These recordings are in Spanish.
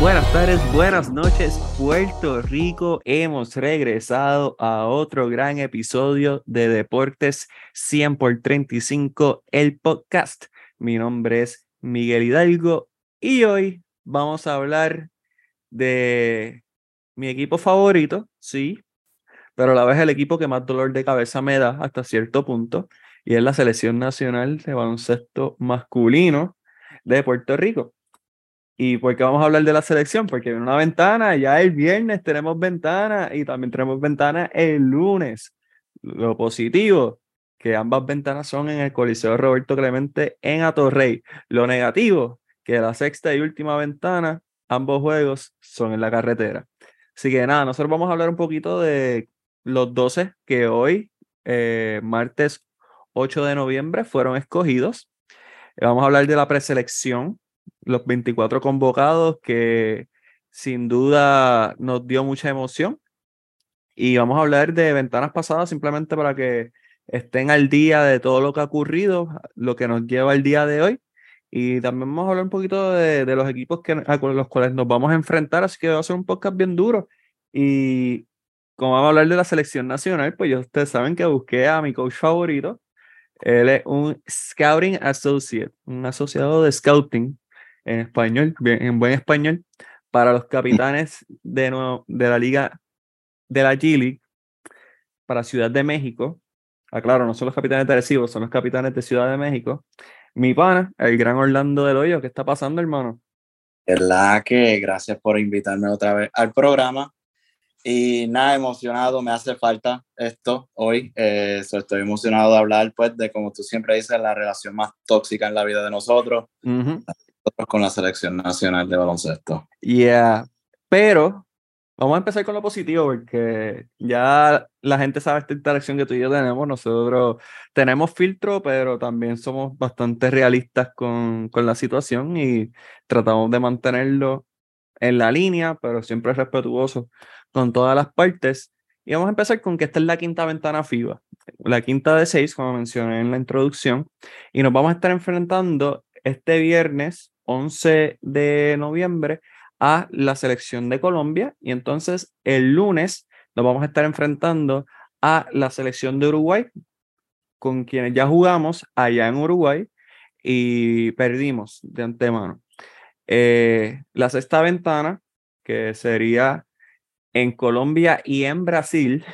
buenas tardes, buenas noches, Puerto Rico. Hemos regresado a otro gran episodio de Deportes 100 por 35, el podcast. Mi nombre es Miguel Hidalgo y hoy vamos a hablar de mi equipo favorito, sí, pero a la vez el equipo que más dolor de cabeza me da hasta cierto punto, y es la Selección Nacional de Baloncesto Masculino de Puerto Rico. ¿Y por qué vamos a hablar de la selección? Porque en una ventana, ya el viernes tenemos ventana y también tenemos ventana el lunes. Lo positivo, que ambas ventanas son en el Coliseo Roberto Clemente en Atorrey. Lo negativo, que la sexta y última ventana, ambos juegos son en la carretera. Así que nada, nosotros vamos a hablar un poquito de los 12 que hoy, eh, martes 8 de noviembre, fueron escogidos. Vamos a hablar de la preselección los 24 convocados, que sin duda nos dio mucha emoción. Y vamos a hablar de ventanas pasadas simplemente para que estén al día de todo lo que ha ocurrido, lo que nos lleva el día de hoy. Y también vamos a hablar un poquito de, los equipos que, con los cuales nos vamos a enfrentar, así que va a ser un podcast bien duro. Y como vamos a hablar de la selección nacional, pues ya ustedes saben que busqué a mi coach favorito. Él es un Scouting Associate, un asociado de Scouting en español, en buen español, para los capitanes de, de la liga de la G para Ciudad de México. Aclaro, no son los capitanes de Arecibo, son los capitanes de Ciudad de México. Mi pana, el gran Orlando del Hoyo, ¿qué está pasando, hermano? ¿Verdad que gracias por invitarme otra vez al programa? Y nada, emocionado, me hace falta esto hoy. Eh, estoy emocionado de hablar, pues, de como tú siempre dices, la relación más tóxica en la vida de nosotros, con la selección nacional de baloncesto. Yeah, pero vamos a empezar con lo positivo porque ya la gente sabe esta interacción que tú y yo tenemos. Nosotros tenemos filtro, pero también somos bastante realistas con, con la situación y tratamos de mantenerlo en la línea, pero siempre respetuoso con todas las partes. Y vamos a empezar con que esta es la quinta ventana FIBA, la quinta de seis, como mencioné en la introducción, y nos vamos a estar enfrentando este viernes 11 de noviembre a la selección de Colombia y entonces el lunes nos vamos a estar enfrentando a la selección de Uruguay con quienes ya jugamos allá en Uruguay y perdimos de antemano. Eh, la sexta ventana, que sería en Colombia y en Brasil,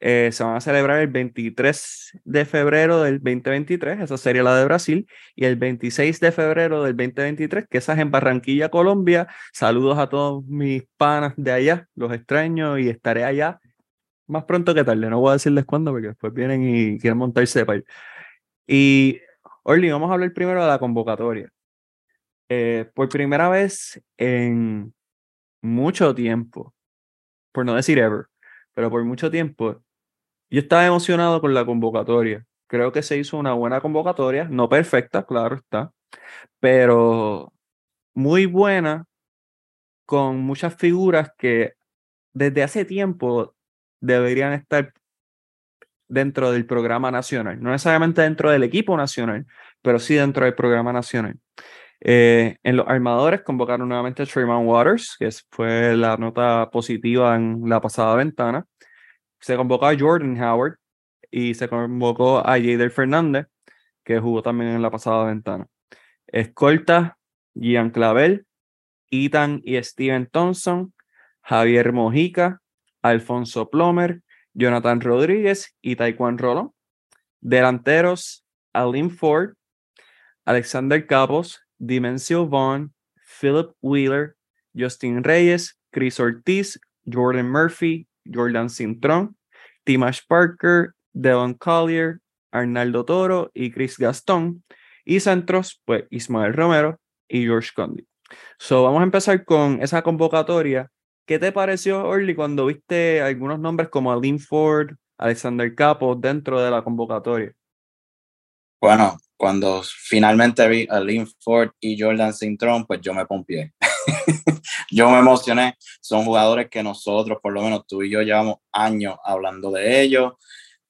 eh, se van a celebrar el 23 de febrero del 2023, esa sería la de Brasil, y el 26 de febrero del 2023, que esa es en Barranquilla, Colombia. Saludos a todos mis panas de allá, los extraño y estaré allá más pronto que tarde. No voy a decirles cuándo porque después vienen y quieren montarse de Y, Orly, vamos a hablar primero de la convocatoria. Eh, por primera vez en mucho tiempo, por no decir ever, pero por mucho tiempo, yo estaba emocionado con la convocatoria. Creo que se hizo una buena convocatoria, no perfecta, claro está, pero muy buena, con muchas figuras que desde hace tiempo deberían estar dentro del programa nacional. No necesariamente dentro del equipo nacional, pero sí dentro del programa nacional. Eh, en los armadores convocaron nuevamente a Trayvon Waters, que fue la nota positiva en la pasada ventana se convocó a Jordan Howard y se convocó a Jader Fernández, que jugó también en la pasada ventana. Escolta, Gian Clavel, Ethan y Steven Thompson, Javier Mojica, Alfonso Plomer, Jonathan Rodríguez y Taekwondo Rolón. Delanteros, Alin Ford, Alexander Capos, Dimensio Vaughn, Philip Wheeler, Justin Reyes, Chris Ortiz, Jordan Murphy, Jordan Cintrón, Timash Parker, Devon Collier, Arnaldo Toro y Chris Gastón. Y centros, pues Ismael Romero y George Condi. So, vamos a empezar con esa convocatoria. ¿Qué te pareció, Orly, cuando viste algunos nombres como Alin Ford, Alexander Capo dentro de la convocatoria? Bueno, cuando finalmente vi a Lynn Ford y Jordan Cintrón, pues yo me pompié. yo me emocioné. Son jugadores que nosotros, por lo menos tú y yo, llevamos años hablando de ellos.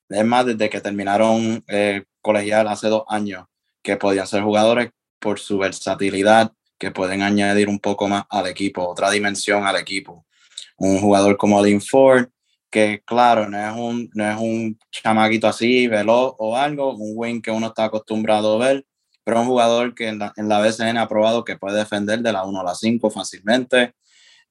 Es más, desde que terminaron eh, colegial hace dos años, que podían ser jugadores por su versatilidad, que pueden añadir un poco más al equipo, otra dimensión al equipo. Un jugador como Lynn Ford, que claro, no es un, no es un así, veloz o algo, un wing que uno está acostumbrado a ver, pero un jugador que en la, en la BCN ha probado que puede defender de la 1 a la 5 fácilmente,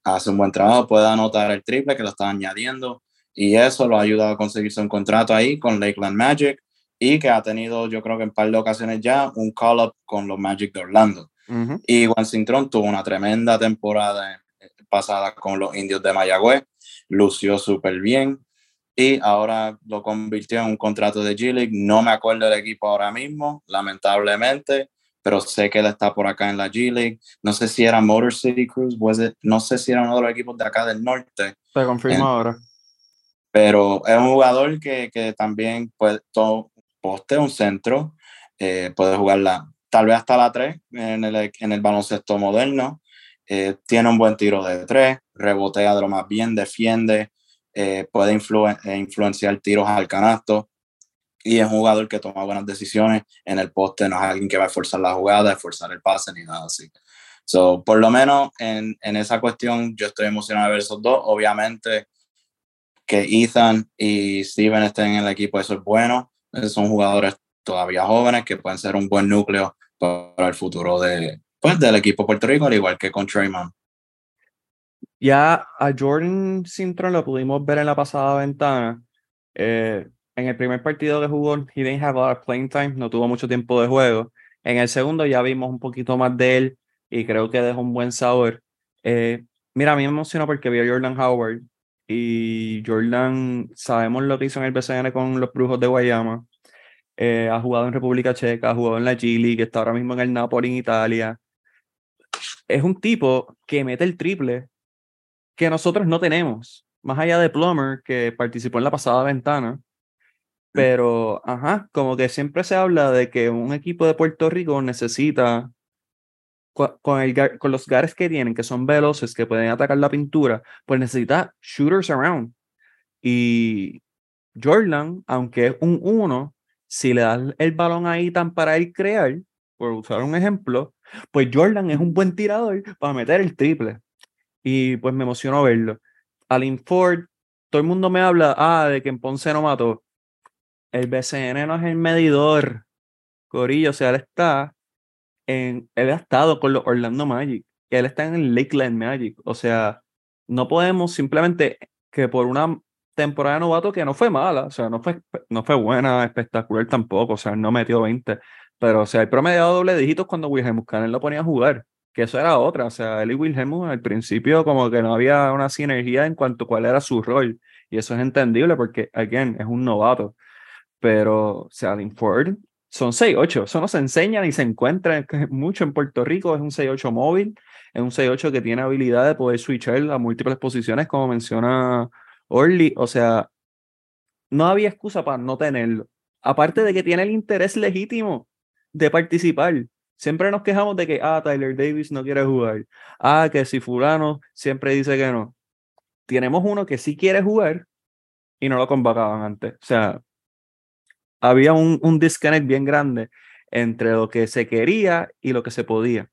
hace un buen trabajo, puede anotar el triple que lo está añadiendo. Y eso lo ha ayudado a conseguirse un contrato ahí con Lakeland Magic y que ha tenido, yo creo que en un par de ocasiones ya, un call-up con los Magic de Orlando. Y Juan Cintrón tuvo una tremenda temporada pasada con los indios de Mayagüez, lució súper bien y ahora lo convirtió en un contrato de G-League. No me acuerdo del equipo ahora mismo, lamentablemente, pero sé que él está por acá en la G-League. No sé si era Motor City Cruise, no sé si era uno de los equipos de acá del norte. Se confirma ahora. Pero es un jugador que, que también puede, todo, poste, un centro, eh, puede jugarla tal vez hasta la 3 en el, en el baloncesto moderno. Eh, tiene un buen tiro de 3, rebotea de lo más bien, defiende, eh, puede influenciar tiros al canasto y es un jugador que toma buenas decisiones en el poste, no es alguien que va a forzar la jugada, forzar el pase ni nada así. So, por lo menos en, en esa cuestión yo estoy emocionado de ver esos dos. Obviamente que Ethan y Steven estén en el equipo, eso es bueno. Son jugadores todavía jóvenes que pueden ser un buen núcleo para el futuro de, pues, del equipo Puerto Rico, al igual que con Trayman. Ya a Jordan Sintron lo pudimos ver en la pasada ventana. Eh, en el primer partido que jugó, he didn't have a lot of playing time, no tuvo mucho tiempo de juego. En el segundo ya vimos un poquito más de él y creo que dejó un buen sabor. Eh, mira, a mí me emocionó porque vi a Jordan Howard y Jordan, sabemos lo que hizo en el BCN con los Brujos de Guayama. Eh, ha jugado en República Checa, ha jugado en la Chile, que está ahora mismo en el Napoli en Italia. Es un tipo que mete el triple que nosotros no tenemos, más allá de Plummer, que participó en la pasada ventana. Pero, ajá, como que siempre se habla de que un equipo de Puerto Rico necesita, con, el, con los gares que tienen, que son veloces, que pueden atacar la pintura, pues necesita shooters around. Y Jordan, aunque es un uno, si le das el balón ahí tan para él crear, por usar un ejemplo, pues Jordan es un buen tirador para meter el triple. Y pues me emocionó verlo. Alin Ford, todo el mundo me habla, ah, de que en Ponce no mató. El BCN no es el medidor. Corillo, o sea, él está en, él ha estado con los Orlando Magic. Él está en el Lakeland Magic. O sea, no podemos simplemente que por una temporada novato que no fue mala, o sea, no fue, no fue buena, espectacular tampoco, o sea, no metió 20, pero o sea, el promediado doble dígitos cuando Wilhelm Canel lo ponía a jugar, que eso era otra, o sea, él y Wilhelm al principio como que no había una sinergia en cuanto a cuál era su rol, y eso es entendible porque, again, es un novato, pero, o sea, Ford son 6-8, eso no se enseña ni se encuentra mucho en Puerto Rico, es un 6-8 móvil, es un 6-8 que tiene habilidad de poder switchar a múltiples posiciones, como menciona Orly, o sea, no había excusa para no tenerlo. Aparte de que tiene el interés legítimo de participar. Siempre nos quejamos de que, ah, Tyler Davis no quiere jugar. Ah, que si fulano siempre dice que no. Tenemos uno que sí quiere jugar y no lo convocaban antes. O sea, había un, un disconnect bien grande entre lo que se quería y lo que se podía.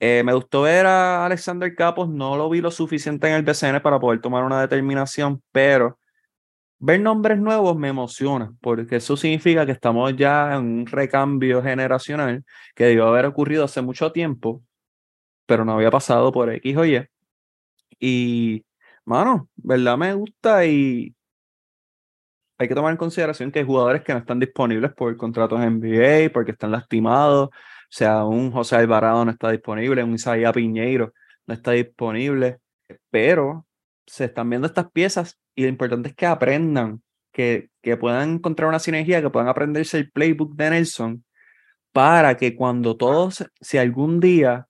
Eh, me gustó ver a Alexander Capos, no lo vi lo suficiente en el BCN para poder tomar una determinación, pero ver nombres nuevos me emociona, porque eso significa que estamos ya en un recambio generacional que debió haber ocurrido hace mucho tiempo, pero no había pasado por X o Y. Y, mano, ¿verdad? Me gusta y hay que tomar en consideración que hay jugadores que no están disponibles por contratos NBA, porque están lastimados, o sea, un José Alvarado no está disponible, un Isaías Piñeiro no está disponible, pero se están viendo estas piezas y lo importante es que aprendan, que, que puedan encontrar una sinergia, que puedan aprenderse el playbook de Nelson para que cuando todos, si algún día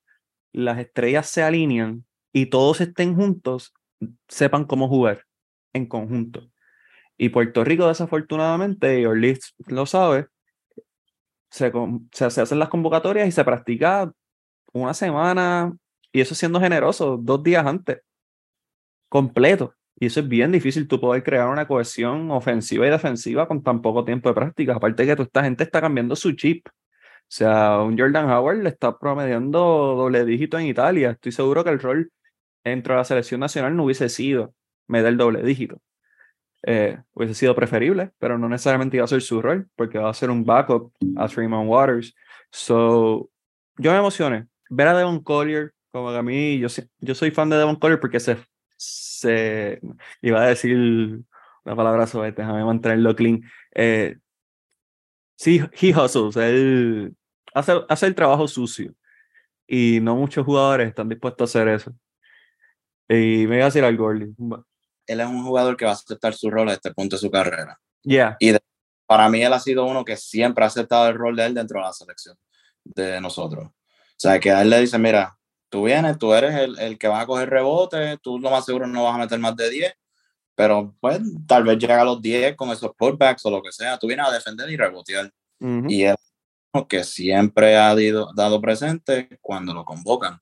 las estrellas se alinean y todos estén juntos, sepan cómo jugar en conjunto. Y Puerto Rico, desafortunadamente, y Ortiz lo sabe, se, se, hacen las convocatorias y se practica una semana, y eso siendo generoso, dos días antes, completo. Y eso es bien difícil, tú poder crear una cohesión ofensiva y defensiva con tan poco tiempo de práctica. Aparte que toda esta gente está cambiando su chip. O sea, un Jordan Howard le está promediando doble dígito en Italia. Estoy seguro que el rol dentro de la selección nacional no hubiese sido meter doble dígito. Eh, hubiese sido preferible, pero no necesariamente iba a ser su rol, porque va a ser un backup a Tremont Waters. So, yo me emocioné. Ver a Devon Collier, como que a mí, yo, yo soy fan de Devon Collier porque se, se iba a decir una palabra suave, déjame mantenerlo clean. Eh, sí, he hustles, él hace, hace el trabajo sucio y no muchos jugadores están dispuestos a hacer eso. Y me iba a decir algo, Él es un jugador que va a aceptar su rol a este punto de su carrera. Yeah. Y para mí él ha sido uno que siempre ha aceptado el rol de él dentro de la selección de nosotros. O sea, que a él le dice, mira, tú vienes, tú eres el, el que va a coger rebote, tú lo más seguro no vas a meter más de 10, pero pues tal vez llega a los 10 con esos putbacks o lo que sea, tú vienes a defender y rebotear. Y él que siempre ha dado presente cuando lo convocan.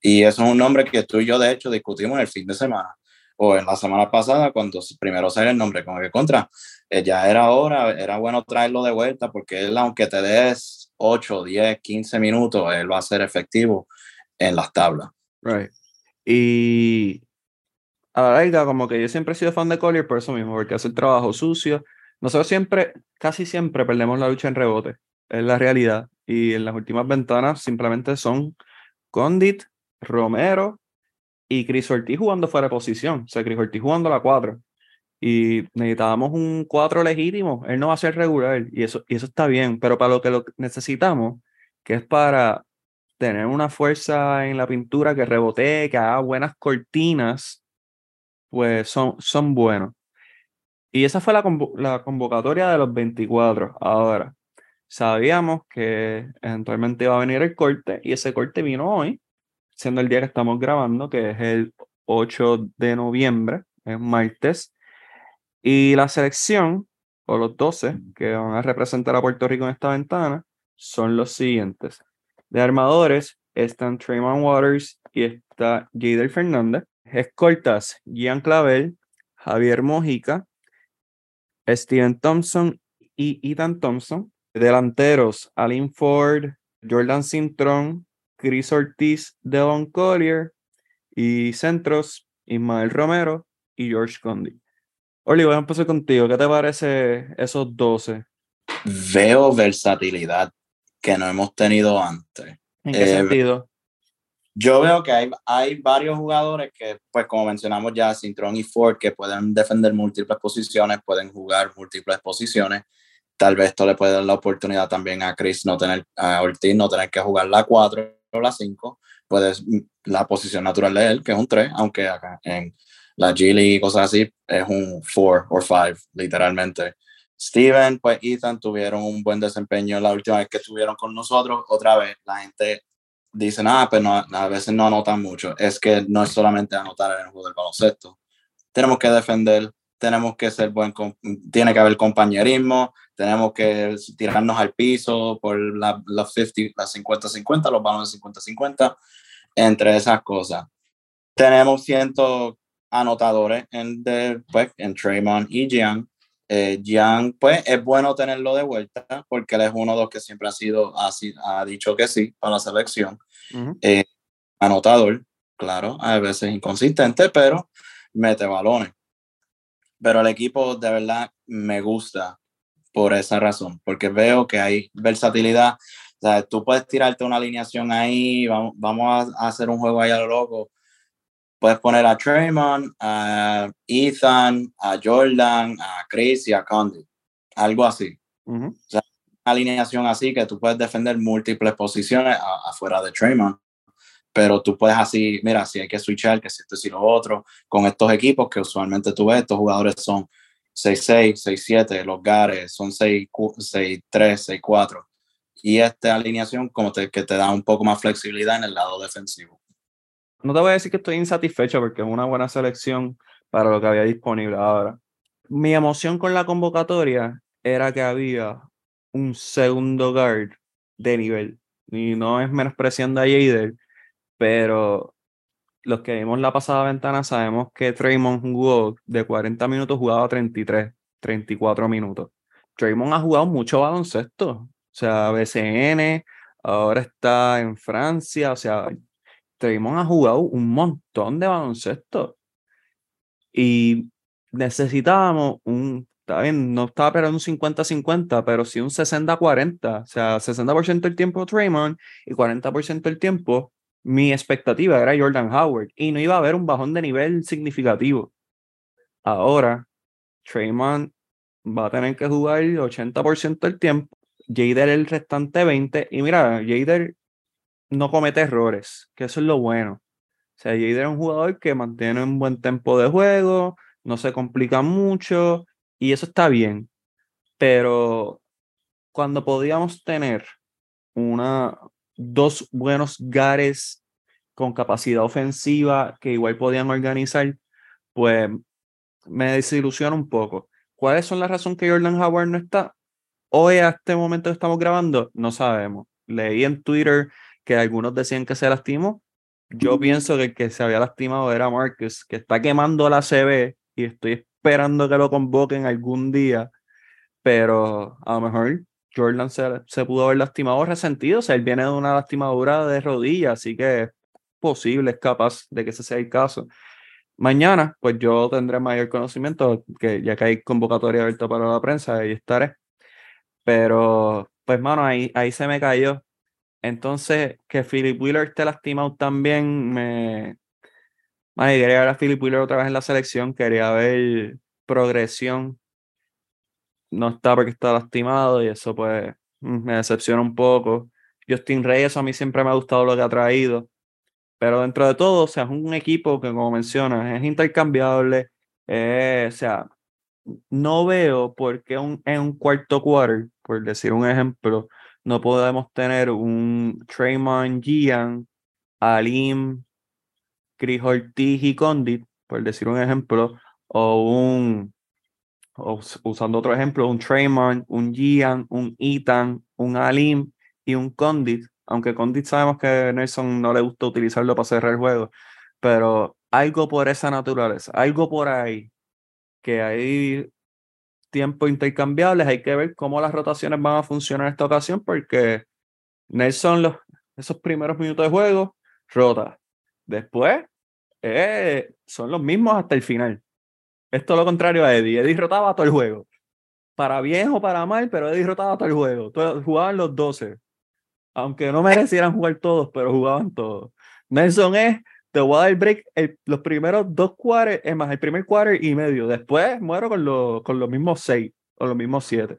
Y eso es un nombre que tú y yo de hecho discutimos el fin de semana o en la semana pasada cuando primero sale el nombre como que contra, eh, ya era hora, era bueno traerlo de vuelta porque él aunque te des 8, 10, 15 minutos, él va a ser efectivo en las tablas. Right. Y a la como que yo siempre he sido fan de Collier por eso mismo, porque hace el trabajo sucio. Nosotros siempre, casi siempre perdemos la lucha en rebote, es la realidad. Y en las últimas ventanas simplemente son Condit, Romero y Chris Ortiz jugando fuera de posición. O sea, Chris Ortiz jugando la 4. Y necesitábamos un 4 legítimo. Él no va a ser regular y eso, y eso está bien. Pero para lo que lo necesitamos, que es para tener una fuerza en la pintura que rebotee, que haga buenas cortinas, pues son, son buenos. Y esa fue la, la convocatoria de los 24. Ahora, sabíamos que eventualmente iba a venir el corte y ese corte vino hoy, siendo el día que estamos grabando, que es el 8 de noviembre, es martes. Y la selección, o los 12 que van a representar a Puerto Rico en esta ventana, son los siguientes. De armadores están Trayman Waters y está Jader Fernández. Escoltas, Gian Clavel, Javier Mojica, Steven Thompson y Ethan Thompson. Delanteros, Alin Ford, Jordan Cintrón, Chris Ortiz, Devon Collier. Y centros, Ismael Romero y George Condi. Oli, voy a empezar contigo. ¿Qué te parece esos 12? Veo versatilidad que no hemos tenido antes. ¿En qué eh, sentido? Yo veo que hay, hay varios jugadores que, pues como mencionamos ya, Cintrón y Ford, que pueden defender múltiples posiciones, pueden jugar múltiples posiciones. Tal vez esto le puede dar la oportunidad también a Chris, no tener, a Ortiz, no tener que jugar la 4 o la 5. Puede la posición natural de él, que es un 3, aunque acá en la G League y cosas así es un 4 o 5, literalmente. Steven, pues Ethan tuvieron un buen desempeño la última vez que estuvieron con nosotros. Otra vez, la gente dice, ah, pero no, a veces no anotan mucho. Es que no es solamente anotar el juego del baloncesto. Tenemos que defender, tenemos que ser buen, tiene que haber compañerismo, tenemos que tirarnos al piso por la, la 50, las 50-50, los balones 50-50, entre esas cosas. Tenemos cientos anotadores en, de, pues, en Traymon y Gian eh, Jan, pues es bueno tenerlo de vuelta porque él es uno de los que siempre ha sido, así, ha dicho que sí para la selección. Eh, anotador, claro, a veces inconsistente, pero mete balones. Pero el equipo de verdad me gusta por esa razón, porque veo que hay versatilidad. O sea, tú puedes tirarte una alineación ahí, vamos, vamos a hacer un juego ahí a lo loco, puedes poner a Trayman, a Ethan, a Jordan, a Chris y a Condi. Algo así. O sea, una alineación así que tú puedes defender múltiples posiciones afuera de Trayman. Pero tú puedes así, mira, si hay que switchar, que si esto y lo otro, con estos equipos que usualmente tú ves, estos jugadores son 6-6, 6-7, los Gares son 6-3, 6-4. Y esta alineación como te, que te da un poco más flexibilidad en el lado defensivo no te voy a decir que estoy insatisfecho porque es una buena selección para lo que había disponible ahora. Mi emoción con la convocatoria era que había un segundo guard de nivel. Y no es menospreciando a Jader, pero los que vimos la pasada ventana sabemos que Draymond jugó de 40 minutos, jugaba 33, 34 minutos. Draymond ha jugado mucho baloncesto. O sea, BCN, ahora está en Francia, o sea, Draymond ha jugado un montón de baloncesto y necesitábamos un, está bien, no estaba esperando un 50-50, pero sí un 60-40, o sea, 60% del tiempo Draymond y 40% del tiempo mi expectativa era Jordan Howard y no iba a haber un bajón de nivel significativo. Ahora, Draymond va a tener que jugar el 80% del tiempo, Jader el restante 20%, y mira, Jader no comete errores, que eso es lo bueno. O sea, Jader es un jugador que mantiene un buen tempo de juego, no se complica mucho, y eso está bien. Pero cuando podíamos tener una, dos buenos gares con capacidad ofensiva que igual podían organizar, pues me desilusiona un poco. ¿Cuáles son las razones que Jordan Howard no está? Hoy, a este momento que estamos grabando, no sabemos. Leí en Twitter que algunos decían que se lastimó. Yo pienso que el que se había lastimado era Marcus, que está quemando la CB y estoy esperando que lo convoquen algún día, pero a lo mejor Jordan se, se pudo haber lastimado resentido, o sea, él viene de una lastimadura de rodilla, así que es posible, es capaz de que ese sea el caso. Mañana, pues yo tendré mayor conocimiento, que ya que hay convocatoria abierta para la prensa, ahí estaré. Pero, pues, mano, ahí, ahí se me cayó. Entonces, que Philip Wheeler esté lastimado también me. Ay, quería ver a Philip Wheeler otra vez en la selección, quería ver progresión. No está porque está lastimado y eso, pues, me decepciona un poco. Justin Reyes a mí siempre me ha gustado lo que ha traído. Pero dentro de todo, o sea, es un equipo que, como mencionas, es intercambiable. Eh, o sea, no veo por qué un, en un cuarto quarter, por decir un ejemplo, no podemos tener un Traymond Gian, Alim, Chris Ortiz y Condit, por decir un ejemplo, o un, usando otro ejemplo, un Traymond, un Gian, un Ethan, un Alim y un Condit aunque Condit sabemos que Nelson no le gusta utilizarlo para cerrar el juego, pero algo por esa naturaleza, algo por ahí, que hay tiempo intercambiables, hay que ver cómo las rotaciones van a funcionar en esta ocasión, porque Nelson, los, esos primeros minutos de juego, rota. Después, eh, son los mismos hasta el final. Esto es lo contrario a Eddie. Eddie rotaba todo el juego. Para bien o para mal, pero Eddie rotaba todo el juego. jugaban los 12 aunque no merecieran jugar todos, pero jugaban todos. Nelson es, te voy a dar el break los primeros dos quarters, es más, el primer quarter y medio. Después muero con, los con los mismos seis o los mismos siete.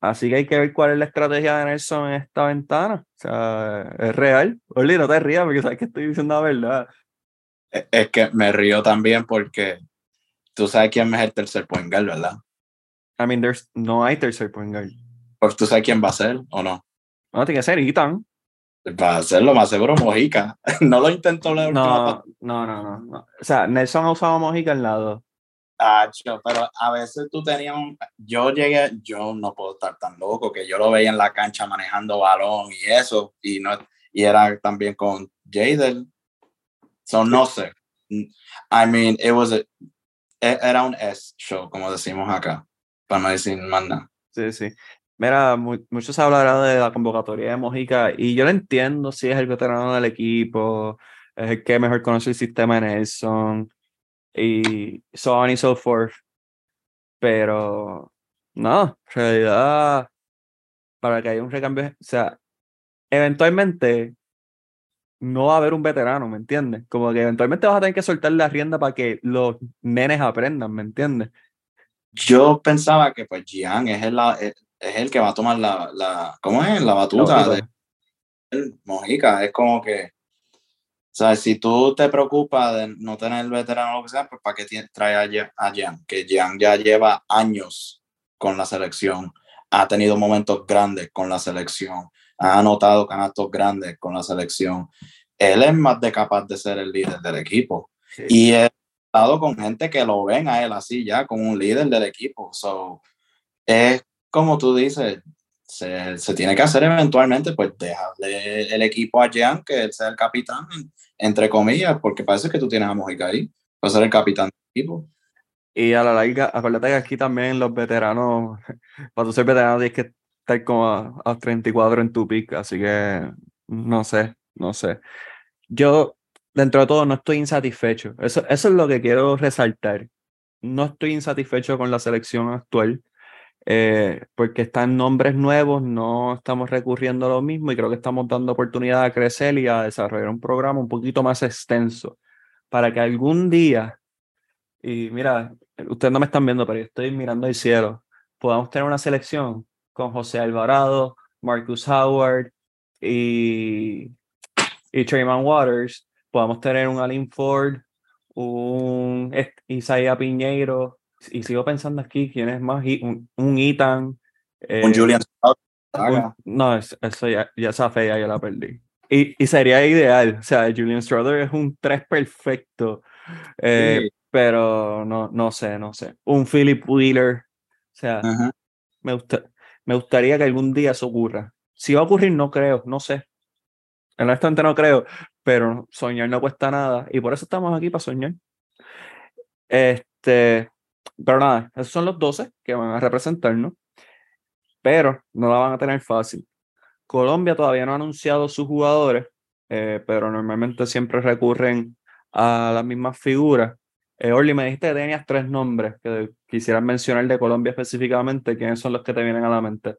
Así que hay que ver cuál es la estrategia de Nelson en esta ventana. O sea, es real. Oli, no te rías porque sabes que estoy diciendo la verdad. Es que me río también porque tú sabes quién es el tercer point guard, ¿verdad? I mean, there's, no hay tercer point guard. Pues tú sabes quién va a ser o no. No, tiene que ser Ethan. Va a ser lo más seguro Mojica. no lo intentó la no, no, no, no, O sea, Nelson ha usado Mojica al lado. pero a veces tú tenías un... Yo llegué, yo no puedo estar tan loco que yo lo veía en la cancha manejando balón y eso, y, no, y era también con Jaden. So, no sé. I mean, it was a, e, era un S show, como decimos acá, para no decir más nada. Sí, sí. Mira, muchos hablarán de la convocatoria de Mojica y yo lo entiendo si es el veterano del equipo, es el que mejor conoce el sistema de Nelson y so on y so forth. Pero no, en realidad, para que haya un recambio, o sea, eventualmente no va a haber un veterano, ¿me entiendes? Como que eventualmente vas a tener que soltar la rienda para que los nenes aprendan, ¿me entiendes? Yo pensaba que pues Gian es el, es el que va a tomar la, la ¿cómo es? La batuta de Mojica. Es como que, o sea, si tú te preocupas de no tener el veterano que sea, pues ¿para qué trae a, a Jan? Que Jan ya lleva años con la selección, ha tenido momentos grandes con la selección, ha anotado canastos grandes con la selección. Él es más de capaz de ser el líder del equipo. Y he estado con gente que lo ven a él así ya, como un líder del equipo. So, es como tú dices, se, se, tiene que hacer eventualmente, pues dejarle el equipo a Jean, que él sea el capitán, entre comillas, porque parece que tú tienes a Mojica ahí, para ser el capitán del equipo. Y a la larga, acuérdate que aquí también los veteranos, para tú ser veterano tienes que estar como a, a 34 en tu pick, así que no sé, no sé. Yo, dentro de todo, no estoy insatisfecho. Eso, eso es lo que quiero resaltar. No estoy insatisfecho con la selección actual. Eh, porque están nombres nuevos, no estamos recurriendo a lo mismo y creo que estamos dando oportunidad a crecer y a desarrollar un programa un poquito más extenso para que algún día, y mira, ustedes no me están viendo, pero yo estoy mirando el cielo, podamos tener una selección con José Alvarado, Marcus Howard y, y Trayman Waters, podamos tener un Alin Ford, un Isaiah Piñeiro, y sigo pensando aquí, ¿quién es más? Un, un Ethan. un eh, Julian No, eso ya, ya esa fe ya, la perdí. Y, y, sería ideal, o sea, Julian Strother es un 3 perfecto, eh, pero no, no sé, no sé. Un Philip Wheeler, o sea, me, gusta, me gustaría que algún día eso ocurra. Si va a ocurrir, no creo, no sé. En instante no creo, pero soñar no cuesta nada y por eso estamos aquí para soñar. Este, pero nada, esos son los 12 que van a representarnos, pero no la van a tener fácil. Colombia todavía no ha anunciado sus jugadores, eh, pero normalmente siempre recurren a las mismas figuras. Eh, Orly, me dijiste que tenías tres nombres que quisieras mencionar de Colombia específicamente. ¿Quiénes son los que te vienen a la mente?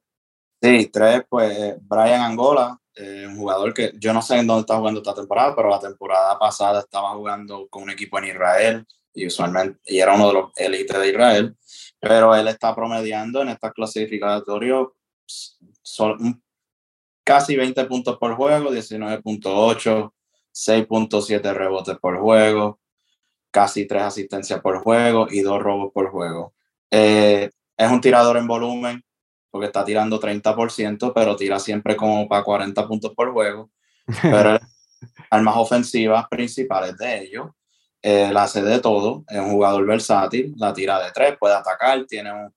Sí, tres, pues Brian Angola, eh, un jugador que yo no sé en dónde está jugando esta temporada, pero la temporada pasada estaba jugando con un equipo en Israel y usualmente y era uno de los élites de Israel, pero él está promediando en esta clasificatorio casi 20 puntos por juego, 19.8, 6.7 rebotes por juego, casi 3 asistencias por juego y 2 robos por juego. Eh, es un tirador en volumen, porque está tirando 30%, pero tira siempre como para 40 puntos por juego. Pero armas ofensivas principales de ellos él hace de todo, es un jugador versátil, la tira de tres, puede atacar, tiene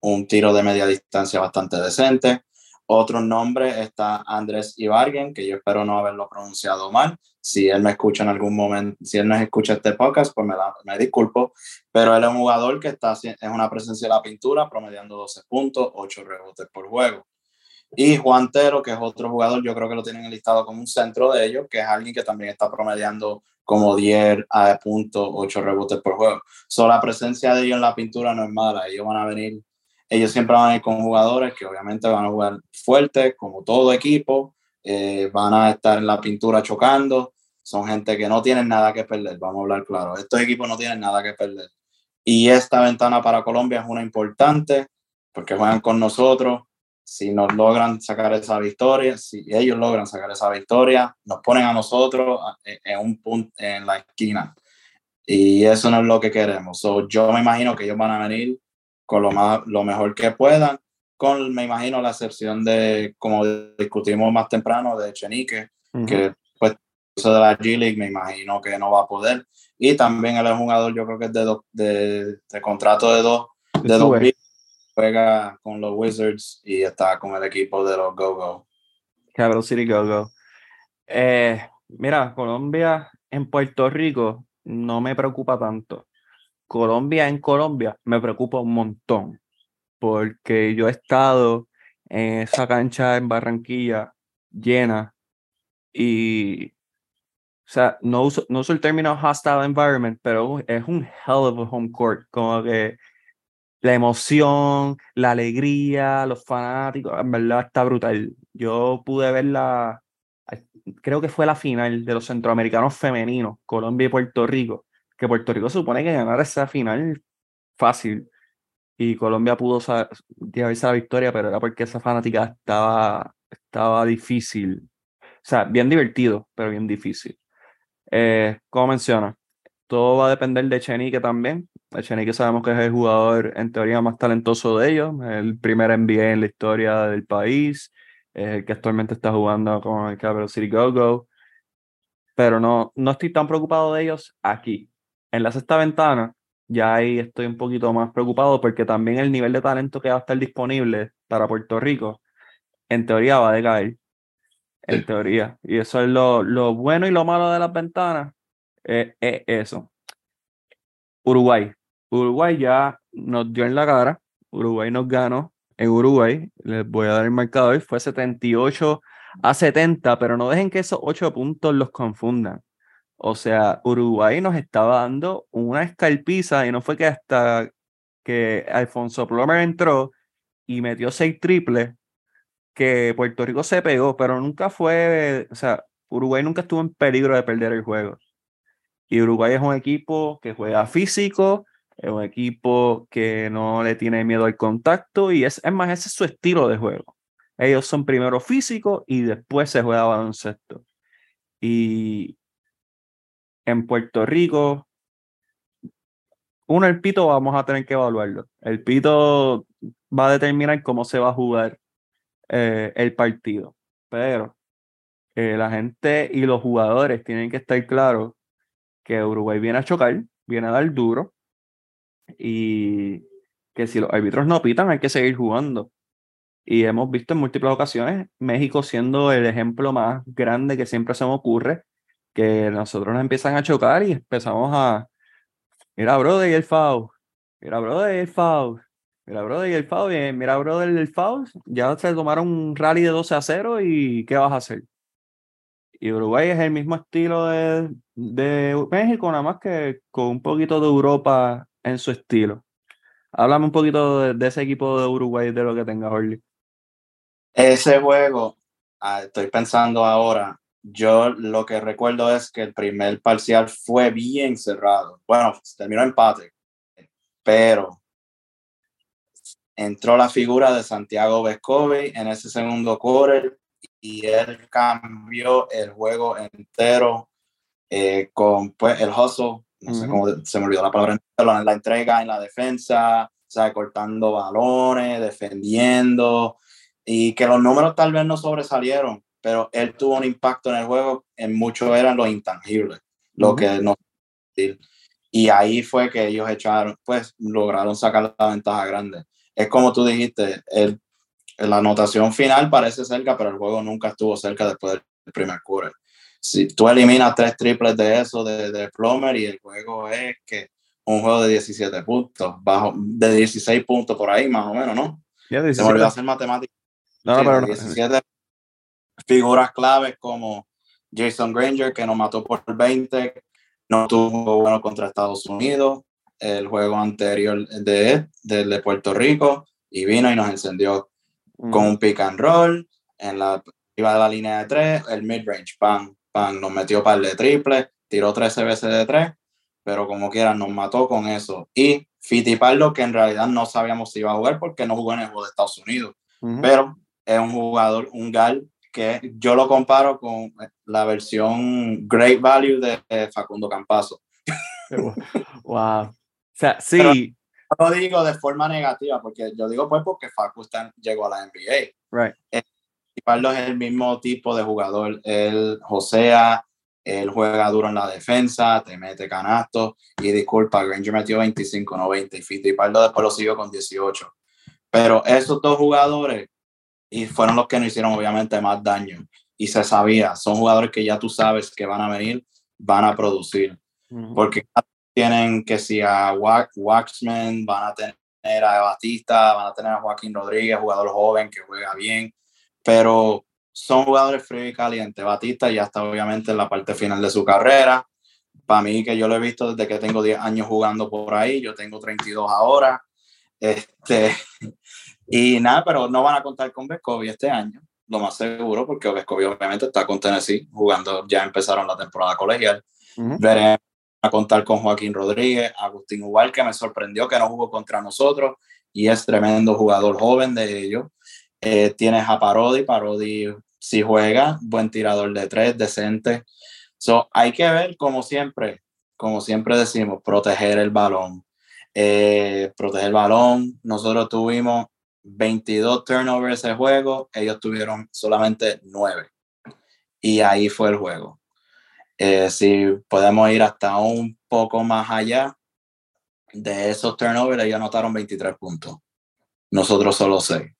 un, tiro de media distancia bastante decente. Otro nombre está Andrés Ibargen, que yo espero no haberlo pronunciado mal. Si él me escucha en algún momento, si él no escucha este podcast, pues me, me disculpo. Pero él es un jugador que está, es una presencia de la pintura, promediando 12 puntos, 8 rebotes por juego. Y Juan Tero, que es otro jugador, yo creo que lo tienen listado como un centro de ellos, que es alguien que también está promediando como 10 a punto 8 rebotes por juego. So, la presencia de ellos en la pintura no es mala. Ellos van a venir, ellos siempre van a ir con jugadores que obviamente van a jugar fuerte, como todo equipo. Eh, van a estar en la pintura chocando. Son gente que no tienen nada que perder, vamos a hablar claro. Estos equipos no tienen nada que perder. Y esta ventana para Colombia es una importante porque juegan con nosotros si nos logran sacar esa victoria, si ellos logran sacar esa victoria, nos ponen a nosotros en un punto en la esquina. Y eso no es lo que queremos. yo me imagino que ellos van a venir con lo, más, lo mejor que puedan, con, me imagino, la excepción de, como discutimos más temprano, de Chenique, que pues eso de la G-League me imagino que no va a poder. Y también él es un jugador, yo creo que es de, de, de contrato de dos, de dos juega con los Wizards y está con el equipo de los Go-Go. Capital City Go-Go. Eh, mira, Colombia en Puerto Rico no me preocupa tanto. Colombia en Colombia me preocupa un montón, porque yo he estado en esa cancha en Barranquilla llena y, o sea, no uso, no uso el término hostile environment, pero es un hell of a home court, como que la emoción, la alegría, los fanáticos, en verdad está brutal. Yo pude ver la, creo que fue la final de los centroamericanos femeninos, Colombia y Puerto Rico, que Puerto Rico supone que ganar esa final fácil y Colombia pudo llevarse la victoria, pero era porque esa fanática estaba, estaba difícil. O sea, bien divertido, pero bien difícil. Eh, como menciona, todo va a depender de Chenique también. Chenique sabemos que es el jugador en teoría más talentoso de ellos, el primer NBA en la historia del país, el que actualmente está jugando con el Capital City Go-Go. Pero no, no estoy tan preocupado de ellos aquí. En la sexta ventana, ya ahí estoy un poquito más preocupado porque también el nivel de talento que va a estar disponible para Puerto Rico, en teoría va a decaer. En teoría. Y eso es lo, lo bueno y lo malo de las ventanas es, eso. Uruguay. Uruguay ya nos dio en la cara. Uruguay nos ganó en Uruguay, les voy a dar el marcador, fue 78 a 70, pero no dejen que esos 8 puntos los confundan. O sea, Uruguay nos estaba dando una escalpiza y no fue que hasta que Alfonso Plomer entró y metió seis triples que Puerto Rico se pegó, pero nunca fue, o sea, Uruguay nunca estuvo en peligro de perder el juego. Y Uruguay es un equipo que juega físico, es un equipo que no le tiene miedo al contacto y es, es más, ese es su estilo de juego. Ellos son primero físicos y después se juega baloncesto. Y en Puerto Rico, uno, el pito vamos a tener que evaluarlo. El pito va a determinar cómo se va a jugar eh, el partido. Pero eh, la gente y los jugadores tienen que estar claros que Uruguay viene a chocar, viene a dar duro y que si los árbitros no pitan hay que seguir jugando. Y hemos visto en múltiples ocasiones México siendo el ejemplo más grande que siempre se me ocurre, que nosotros nos empiezan a chocar y empezamos a, mira, brother, y el foul, mira, brother, y el foul, mira, brother, y el foul, y mira, brother, el foul, ya se tomaron un rally de 12 a 0 y ¿qué vas a hacer? Y Uruguay es el mismo estilo de, de México, nada más que con un poquito de Europa en su estilo. Háblame un poquito de, ese equipo de Uruguay, de lo que tenga Orly. Ese juego, ah, estoy pensando ahora, yo lo que recuerdo es que el primer parcial fue bien cerrado. Bueno, terminó empate, pero entró la figura de Santiago Vescovi en ese segundo quarter y él cambió el juego entero eh, con pues, el hustle, no sé cómo se me olvidó la palabra, la, la entrega en la defensa, o sea, cortando balones, defendiendo, y que los números tal vez no sobresalieron, pero él tuvo un impacto en el juego, en mucho eran los intangibles, lo que no... Y ahí fue que ellos echaron, pues lograron sacar la ventaja grande. Es como tú dijiste, el, la anotación final parece cerca, pero el juego nunca estuvo cerca después del primer quarter. Si tú eliminas tres triples de eso, de, de Plomer, y el juego es que un juego de 17 puntos, bajo, de 16 puntos por ahí, más o menos, ¿no? Se me olvidó hacer matemáticas. No, pero no. 17 figuras claves como Jason Granger, que nos mató por 20, no tuvo bueno contra Estados Unidos, el juego anterior de, de, de Puerto Rico, y vino y nos encendió con un pick and roll, en la, iba de la línea de tres, el mid-range, pan, pan, nos metió par de triple, tiró 13 veces de tres, pero como quiera nos mató con eso. Y Fitipardo, que en realidad no sabíamos si iba a jugar porque no jugó en el juego de Estados Unidos, pero es un jugador, un gal que yo lo comparo con la versión Great Value de, Facundo Campazo. wow. O sea, sí. no lo digo de forma negativa, porque yo digo pues porque Facu llegó a la NBA. Right. Eh, es el mismo tipo de jugador. Él josea, él juega duro en la defensa, te mete canastos. Y disculpa, Granger metió 25, no 20. Y Fittipaldo después lo siguió con 18. Pero esos dos jugadores y fueron los que nos hicieron obviamente más daño. Y se sabía, son jugadores que ya tú sabes que van a venir, van a producir. Porque tienen que si a Waxman, van a tener a Batista, van a tener a Joaquín Rodríguez, jugador joven que juega bien, pero son jugadores fríos y calientes. Batista ya está obviamente en la parte final de su carrera. Para mí, que yo lo he visto desde que tengo 10 años jugando por ahí, yo tengo 32 ahora. Este, y nada, pero no van a contar con Vescovi este año, lo más seguro, porque Vescovi obviamente está con Tennessee jugando, ya empezaron la temporada colegial. Veremos a contar con Joaquín Rodríguez, Agustín Ubal, que me sorprendió que no jugó contra nosotros y es tremendo jugador joven de ellos. Eh, tienes a Parodi, Parodi si juega, buen tirador de tres, decente. So, hay que ver, como siempre, como siempre decimos, proteger el balón. Eh, proteger el balón. Nosotros tuvimos 22 turnovers ese juego, ellos tuvieron solamente 9. Y ahí fue el juego. Eh, si podemos ir hasta un poco más allá de esos turnovers, ellos anotaron 23 puntos. Nosotros solo 6.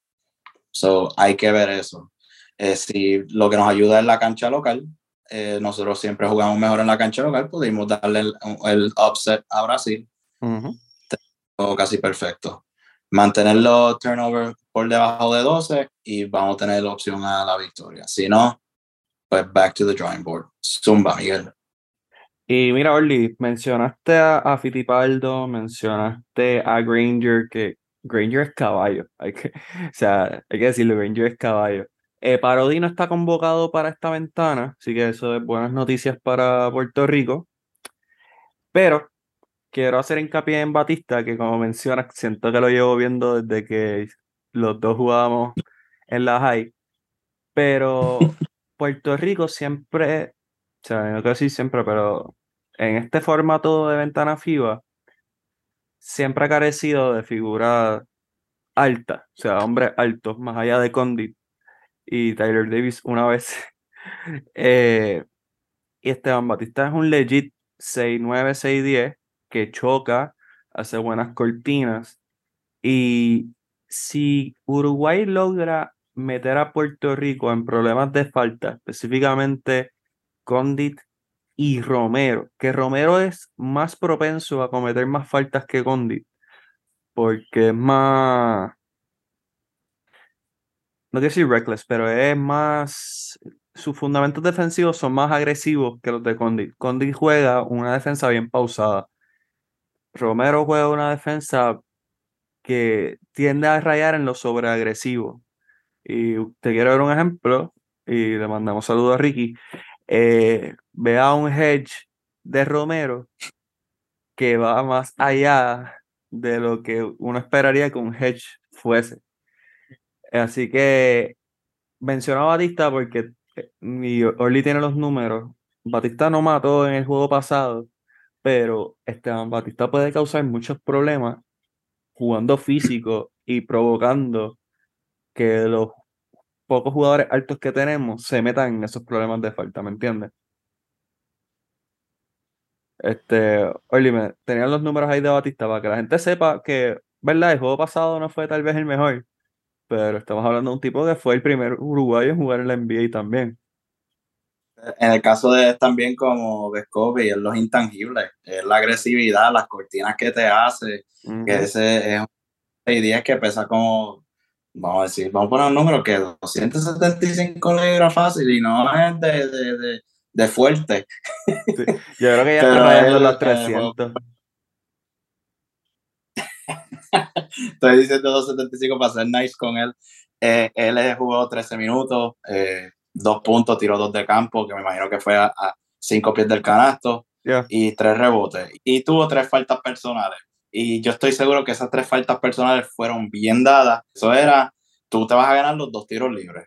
So, hay que ver eso. Eh, si lo que nos ayuda es la cancha local, eh, nosotros siempre jugamos mejor en la cancha local, pudimos darle el, el upset a Brasil. casi perfecto mantener los turnovers por debajo de 12 y vamos a tener la opción a la victoria. Si no, pues back to the drawing board. Zumba, Miguel. Y mira, Orly, mencionaste a, a Fittipaldo, mencionaste a Granger, que Granger es caballo. Hay que, o sea, hay que decirlo, Granger es caballo. Eh, Parodi no está convocado para esta ventana, así que eso es buenas noticias para Puerto Rico. Pero quiero hacer hincapié en Batista, que como mencionas, siento que lo llevo viendo desde que los dos jugábamos en la high. Pero Puerto Rico siempre, o sea, no quiero decir siempre, pero en este formato de ventana FIBA, siempre ha carecido de figuras altas, o sea, hombres altos, más allá de Condit y Tyler Davis una vez. eh, y Esteban Batista es un legit 6'9, 6'10 que choca, hace buenas cortinas. Y si Uruguay logra meter a Puerto Rico en problemas de falta, específicamente Condit y Romero, que Romero es más propenso a cometer más faltas que Condit, porque es más, no quiero decir reckless, pero es más, sus fundamentos defensivos son más agresivos que los de Condit. Condit juega una defensa bien pausada. Romero juega una defensa que tiende a rayar en lo sobreagresivo. Y te quiero ver un ejemplo, y le mandamos saludos a Ricky. Eh, vea un hedge de Romero que va más allá de lo que uno esperaría que un hedge fuese. Así que menciono a Batista porque mi Orly tiene los números. Batista no mató en el juego pasado, pero Batista puede causar muchos problemas jugando físico y provocando que los pocos jugadores altos que tenemos se metan en esos problemas de falta, ¿me entiendes? Este, Orly, me tenían los números ahí de Batista para que la gente sepa que, ¿verdad? El juego pasado no fue tal vez el mejor, pero estamos hablando de un tipo que fue el primer uruguayo en jugar en la NBA también. En el caso de también como Vescovi, es los intangibles, es la agresividad, las cortinas que te hace, que ese es un 6 que pesa como, vamos a decir, vamos a poner un número que 275 libras fácil y no es de, de, de, de fuerte. Sí, yo creo que ya está rayando los 300. Estoy diciendo 275 para ser nice con él. Eh, él jugó 13 minutos, eh, dos puntos, tiró dos de campo, que me imagino que fue a, a cinco pies del canasto, Yeah. y tres rebotes. Y tuvo tres faltas personales. Y yo estoy seguro que esas tres faltas personales fueron bien dadas. Eso era, tú te vas a ganar los dos tiros libres.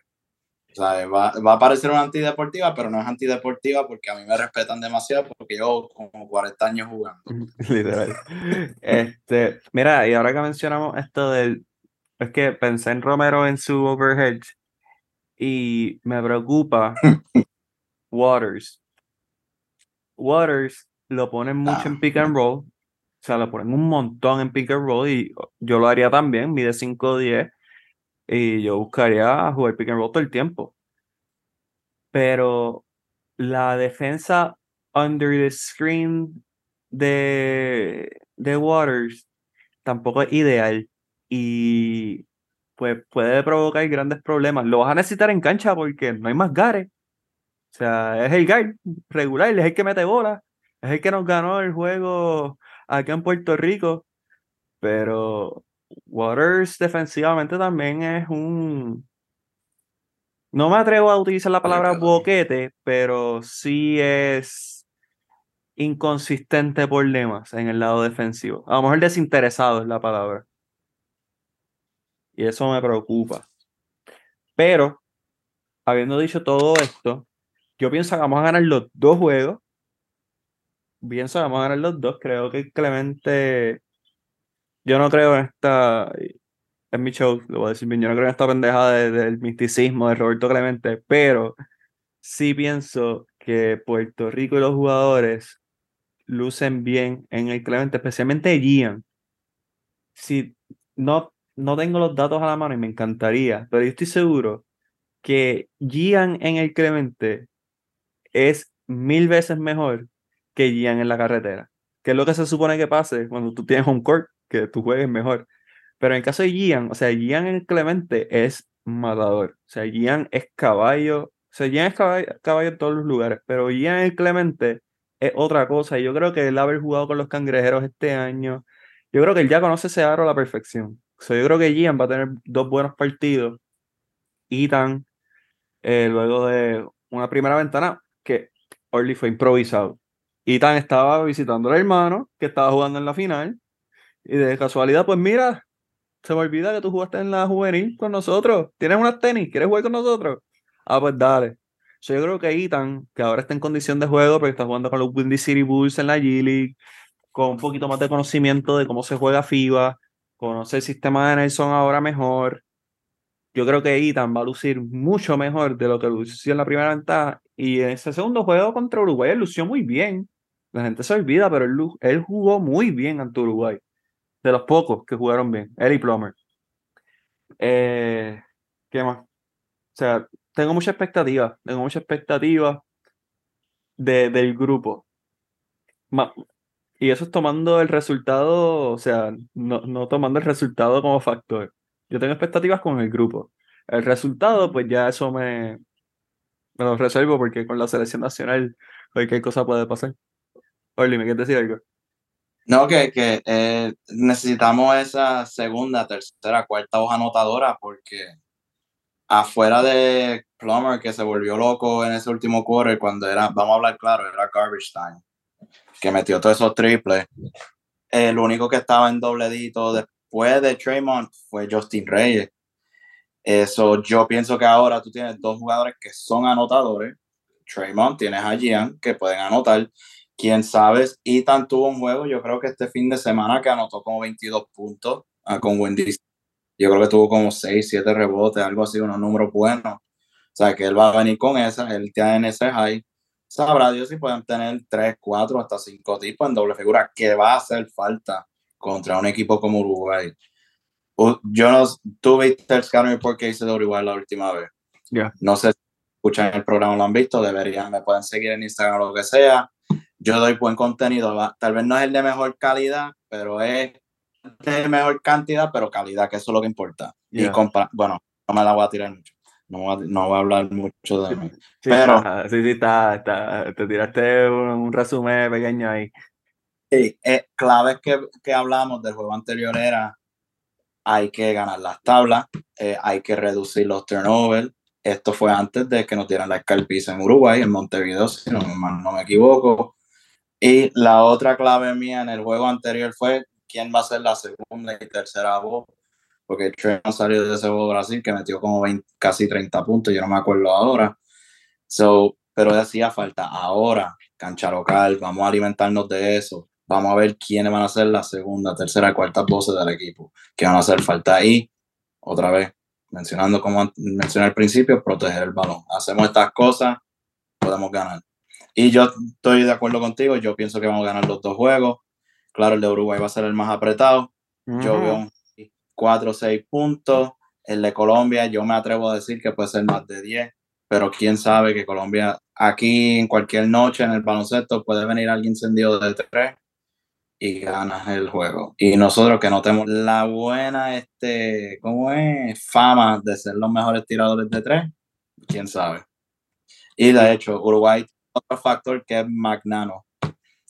O sea, va, va a parecer una antideportiva, pero no es antideportiva porque a mí me respetan demasiado porque yo como 40 años jugando. Literal. Este, mira, y ahora que mencionamos esto del. Es que pensé en Romero en su overhead y me preocupa Waters. Waters lo ponen mucho Ah. en pick and roll. O sea, lo ponen un montón en pick and roll y yo lo haría también, mide 5'10 y yo buscaría jugar pick and roll todo el tiempo. Pero la defensa under the screen de, de Waters tampoco es ideal y pues puede provocar grandes problemas. Lo vas a necesitar en cancha porque no hay más gares. O sea, es el guard regular, es el que mete bola, es el que nos ganó el juego acá en Puerto Rico. Pero Waters defensivamente también es un. No me atrevo a utilizar la palabra boquete, pero sí es inconsistente por lemas en el lado defensivo. A lo mejor desinteresado es la palabra. Y eso me preocupa. Pero, habiendo dicho todo esto, yo pienso que vamos a ganar los dos juegos. Pienso que vamos a ganar los dos. Creo que Clemente. Yo no creo en esta. En mi show, lo voy a decir bien. Yo no creo en esta pendeja de- del misticismo de Roberto Clemente. Pero sí pienso que Puerto Rico y los jugadores lucen bien en el Clemente, especialmente Gian. Si no, no tengo los datos a la mano y me encantaría, pero yo estoy seguro que Gian en el Clemente es mil veces mejor que Gian en la carretera. Que es lo que se supone que pase cuando tú tienes un court, que tú juegues mejor. Pero en el caso de Gian, o sea, Gian en Clemente es matador. O sea, Gian es caballo. O sea, Gian es caballo, en todos los lugares, pero Gian en Clemente es otra cosa. Y yo creo que él haber jugado con los cangrejeros este año, yo creo que él ya conoce ese aro a la perfección. O sea, yo creo que Gian va a tener dos buenos partidos. Ethan, eh, luego de una primera ventana que Orly fue improvisado. Ethan estaba visitando al hermano que estaba jugando en la final. Y de casualidad, pues mira, se me olvida que tú jugaste en la juvenil con nosotros. ¿Tienes unas tenis? ¿Quieres jugar con nosotros? Ah, pues dale. yo creo que Ethan, que ahora está en condición de juego, porque está jugando con los Windy City Bulls en la G-League, con un poquito más de conocimiento de cómo se juega FIBA, conoce el sistema de Nelson ahora mejor. Yo creo que Ethan va a lucir mucho mejor de lo que lució en la primera ventana. Y en ese segundo juego contra Uruguay, lució muy bien. La gente se olvida, pero él, él jugó muy bien ante Uruguay de los pocos que jugaron bien, él y Plummer. Eh, ¿Qué más? O sea, tengo mucha expectativa, tengo mucha expectativa de, del grupo. Y eso es tomando el resultado, o sea, no, no tomando el resultado como factor. Yo tengo expectativas con el grupo. El resultado, pues ya eso me, me lo resuelvo porque con la selección nacional cualquier cosa puede pasar. Orly, ¿me quieres decir? No, que, que eh, necesitamos esa segunda, tercera, cuarta hoja anotadora porque afuera de Plummer que se volvió loco en ese último quarter cuando era, vamos a hablar claro, era garbage time, que metió todos esos triples. El único que estaba en dobledito después de Traymond fue Justin Reyes. Eso yo pienso que ahora tú tienes dos jugadores que son anotadores. Traymond, tienes a Gian que pueden anotar quién sabe. Ethan tuvo un juego, yo creo que este fin de semana que anotó como 22 puntos ah, con Wendy. Yo creo que tuvo como 6, 7 rebotes, algo así, unos números buenos. O sea, que él va a venir con esa, él tiene ese high. Sabrá Dios si pueden tener 3, 4, hasta 5 tipos en doble figura, que va a hacer falta contra un equipo como Uruguay. Yo no, tuve el scouting report que hice de Uruguay la última vez. No sé si escuchan el programa lo han visto, deberían, me pueden seguir en Instagram o lo que sea yo doy buen contenido. Tal vez no es el de mejor calidad, pero es de mejor cantidad, pero calidad, que eso es lo que importa. Y bueno, no me la voy a tirar mucho. No voy a, no voy a hablar mucho de mí. Sí, pero, sí, sí, está, está, te tiraste un, resumen pequeño ahí. Sí, eh, claves que, que hablamos del juego anterior era hay que ganar las tablas, eh, hay que reducir los turnovers. Esto fue antes de que nos dieran la escalpiza en Uruguay, en Montevideo, si no, no me equivoco. Y la otra clave mía en el juego anterior fue quién va a ser la segunda y tercera voz, porque Trent salió de ese juego Brasil que metió como casi 30 puntos, yo no me acuerdo ahora. So, pero hacía falta ahora, cancha local, vamos a alimentarnos de eso. Vamos a ver quiénes van a ser la segunda, tercera, cuarta voces del equipo, que van a hacer falta ahí. Otra vez, mencionando como mencioné al principio, proteger el balón. Hacemos estas cosas, podemos ganar. Y yo estoy de acuerdo contigo, yo pienso que vamos a ganar los dos juegos. Claro, el de Uruguay va a ser el más apretado. Yo veo 4 o 6 puntos. El de Colombia, yo me atrevo a decir que puede ser más de 10, pero quién sabe que Colombia, aquí en cualquier noche en el baloncesto, puede venir alguien encendido de 3 y ganas el juego. Y nosotros que no tenemos la buena, este, ¿cómo es? Fama de ser los mejores tiradores de 3, quién sabe. Y de hecho, Uruguay otro factor que es Magnano,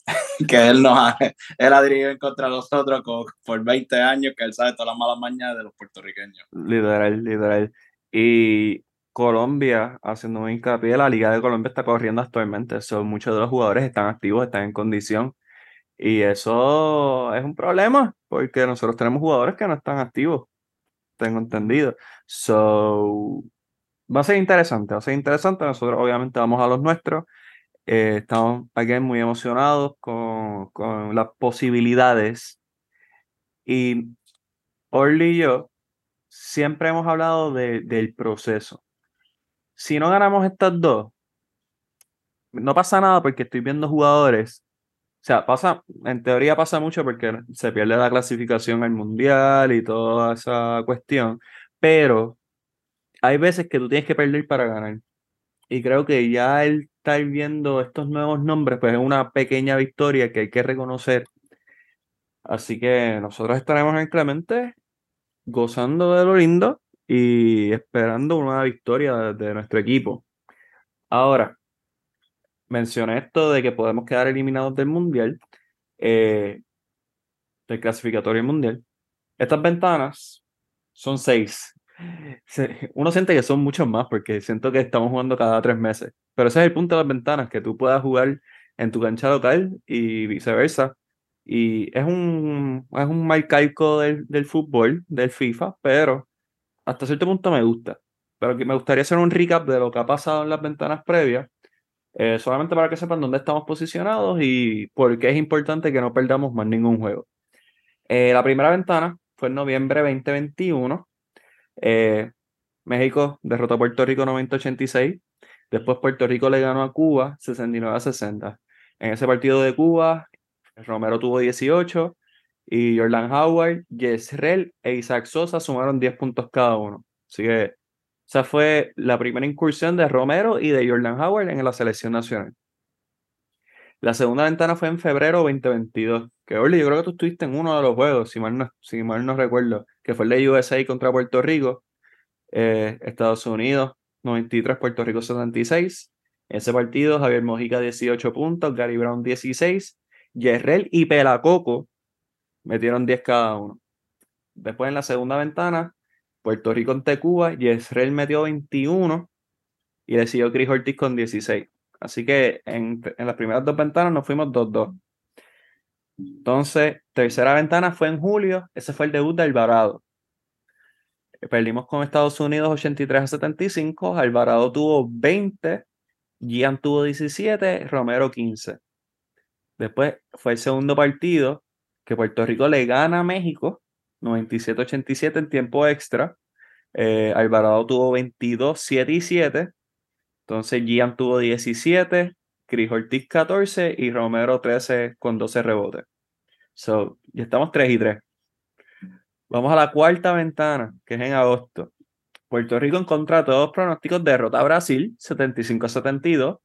que él nos ha, él ha dirigido contra nosotros por 20 años, que él sabe todas las malas mañas de los puertorriqueños. Literal, literal. Y Colombia, haciendo un hincapié, la Liga de Colombia está corriendo actualmente. Son muchos de los jugadores están activos, están en condición. Y eso es un problema, porque nosotros tenemos jugadores que no están activos. Tengo entendido. So, va a ser interesante, va a ser interesante. Nosotros obviamente vamos a los nuestros. Eh, estamos aquí muy emocionados con, con, las posibilidades. Y Orly y yo siempre hemos hablado de, del proceso. Si no ganamos estas dos, no pasa nada porque estoy viendo jugadores. O sea, pasa, en teoría pasa mucho porque se pierde la clasificación al mundial y toda esa cuestión. Pero hay veces que tú tienes que perder para ganar. Y creo que ya el estar viendo estos nuevos nombres, pues es una pequeña victoria que hay que reconocer. Así que nosotros estaremos en Clemente gozando de lo lindo y esperando una victoria de, nuestro equipo. Ahora, mencioné esto de que podemos quedar eliminados del Mundial, eh, del clasificatorio mundial. Estas ventanas son seis. Uno siente que son muchos más porque siento que estamos jugando cada tres meses. Pero ese es el punto de las ventanas, que tú puedas jugar en tu cancha local y viceversa. Y es un, es un calco del, del fútbol, del FIFA, pero hasta cierto punto me gusta. Pero me gustaría hacer un recap de lo que ha pasado en las ventanas previas, eh, solamente para que sepan dónde estamos posicionados y por qué es importante que no perdamos más ningún juego. Eh, la primera ventana fue en noviembre 2021. Eh, México derrotó a Puerto Rico 90-86. Después Puerto Rico le ganó a Cuba 69-60. En ese partido de Cuba, Romero tuvo 18 y Jordan Howard, Yesrel e Isaac Sosa sumaron 10 puntos cada uno. Así que esa fue la primera incursión de Romero y de Jordan Howard en la selección nacional. La segunda ventana fue en febrero 2022. Que, Orly, yo creo que tú estuviste en uno de los juegos, si mal no, si mal no recuerdo, que fue el de USA contra Puerto Rico. Eh, Estados Unidos 93, Puerto Rico 76. En ese partido, Javier Mojica 18 puntos, Gary Brown 16, Yerrel y Pelacoco metieron 10 cada uno. Después en la segunda ventana, Puerto Rico ante Cuba, Yesrel metió 21 y le siguió Chris Ortiz con 16. Así que en, las primeras dos ventanas nos fuimos 2-2. Entonces, tercera ventana fue en julio, ese fue el debut de Alvarado. Perdimos con Estados Unidos 83 a 75, Alvarado tuvo 20, Gian tuvo 17, Romero 15. Después fue el segundo partido que Puerto Rico le gana a México 97-87 en tiempo extra. Eh, Alvarado tuvo 22, 7 y 7. Entonces Gian tuvo 17, Cris Ortiz 14 y Romero 13 con 12 rebotes. So, ya estamos 3 y 3. Vamos a la cuarta ventana, que es en agosto. Puerto Rico en contra de todos pronósticos derrota a Brasil 75 72,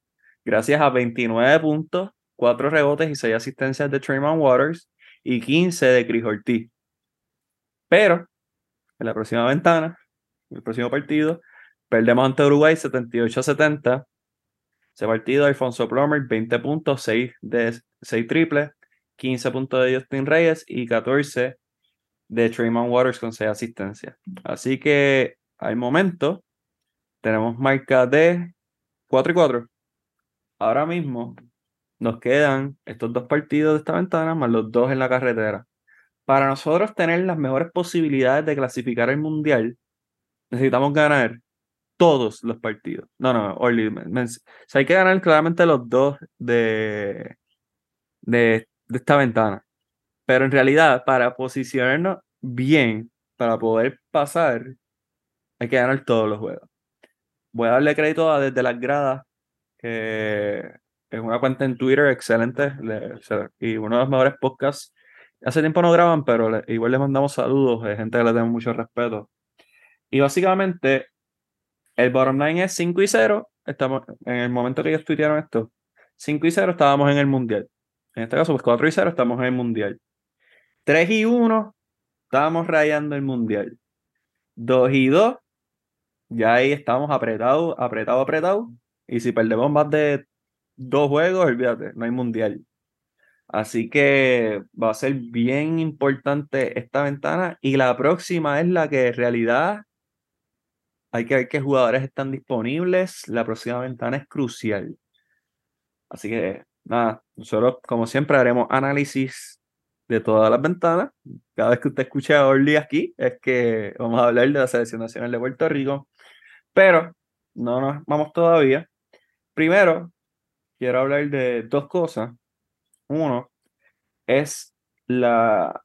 gracias a 29 puntos, 4 rebotes y 6 asistencias de Trayman Waters y 15 de Chris Ortiz. Pero en la próxima ventana, en el próximo partido, perdemos ante Uruguay 78 70. Ese partido, Alfonso Plomer, 20 puntos, 6 de 6 triples, 15 puntos de Justin Reyes y 14 de Trayman Waters con 6 asistencias. Así que al momento tenemos marca de 4 y 4. Ahora mismo nos quedan estos dos partidos de esta ventana más los dos en la carretera. Para nosotros tener las mejores posibilidades de clasificar el mundial, necesitamos ganar todos los partidos. No, no, Orly, hay que ganar claramente los dos de, de, de esta ventana. Pero en realidad, para posicionarnos bien, para poder pasar, hay que ganar todos los juegos. Voy a darle crédito a desde las gradas, que es una cuenta en Twitter excelente y uno de los mejores podcasts. Hace tiempo no graban, pero igual les mandamos saludos de gente que le tenemos mucho respeto. Y básicamente, el bottom line es 5 y 0. Estamos, en el momento que ellos tuitearon esto, 5 y 0 estábamos en el mundial. En este caso, pues 4 y 0 estamos en el mundial. 3 y 1 estábamos rayando el mundial. 2 y 2, ya ahí estamos apretados, apretados, apretados. Y si perdemos más de dos juegos, olvídate, no hay mundial. Así que va a ser bien importante esta ventana. Y la próxima es la que en realidad hay que ver qué jugadores están disponibles. La próxima ventana es crucial. Así que nada, nosotros como siempre haremos análisis de todas las ventanas. Cada vez que usted escuche a Orly aquí, es que vamos a hablar de la selección nacional de Puerto Rico. Pero no nos vamos todavía. Primero, quiero hablar de dos cosas. Uno es la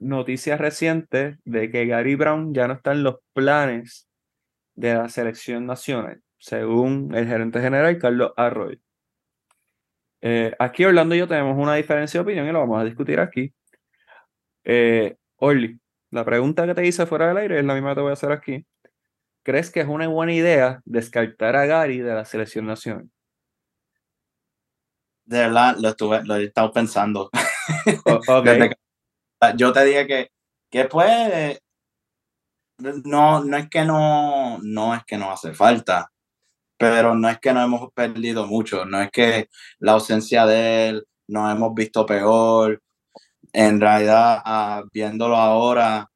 noticia reciente de que Gary Brown ya no está en los planes de la selección nacional, según el gerente general Carlos Arroyo. Eh, aquí Orlando y yo tenemos una diferencia de opinión y lo vamos a discutir aquí. Eh, Orly, la pregunta que te hice fuera del aire es la misma que te voy a hacer aquí. ¿Crees que es una buena idea descartar a Gary de la selección nacional? de verdad lo, estuve, lo he estado pensando. yo te dije que, que pues no, no es que no, no es que no hace falta, pero no es que no hemos perdido mucho, no es que la ausencia de él nos hemos visto peor. En realidad, ah, viéndolo ahora,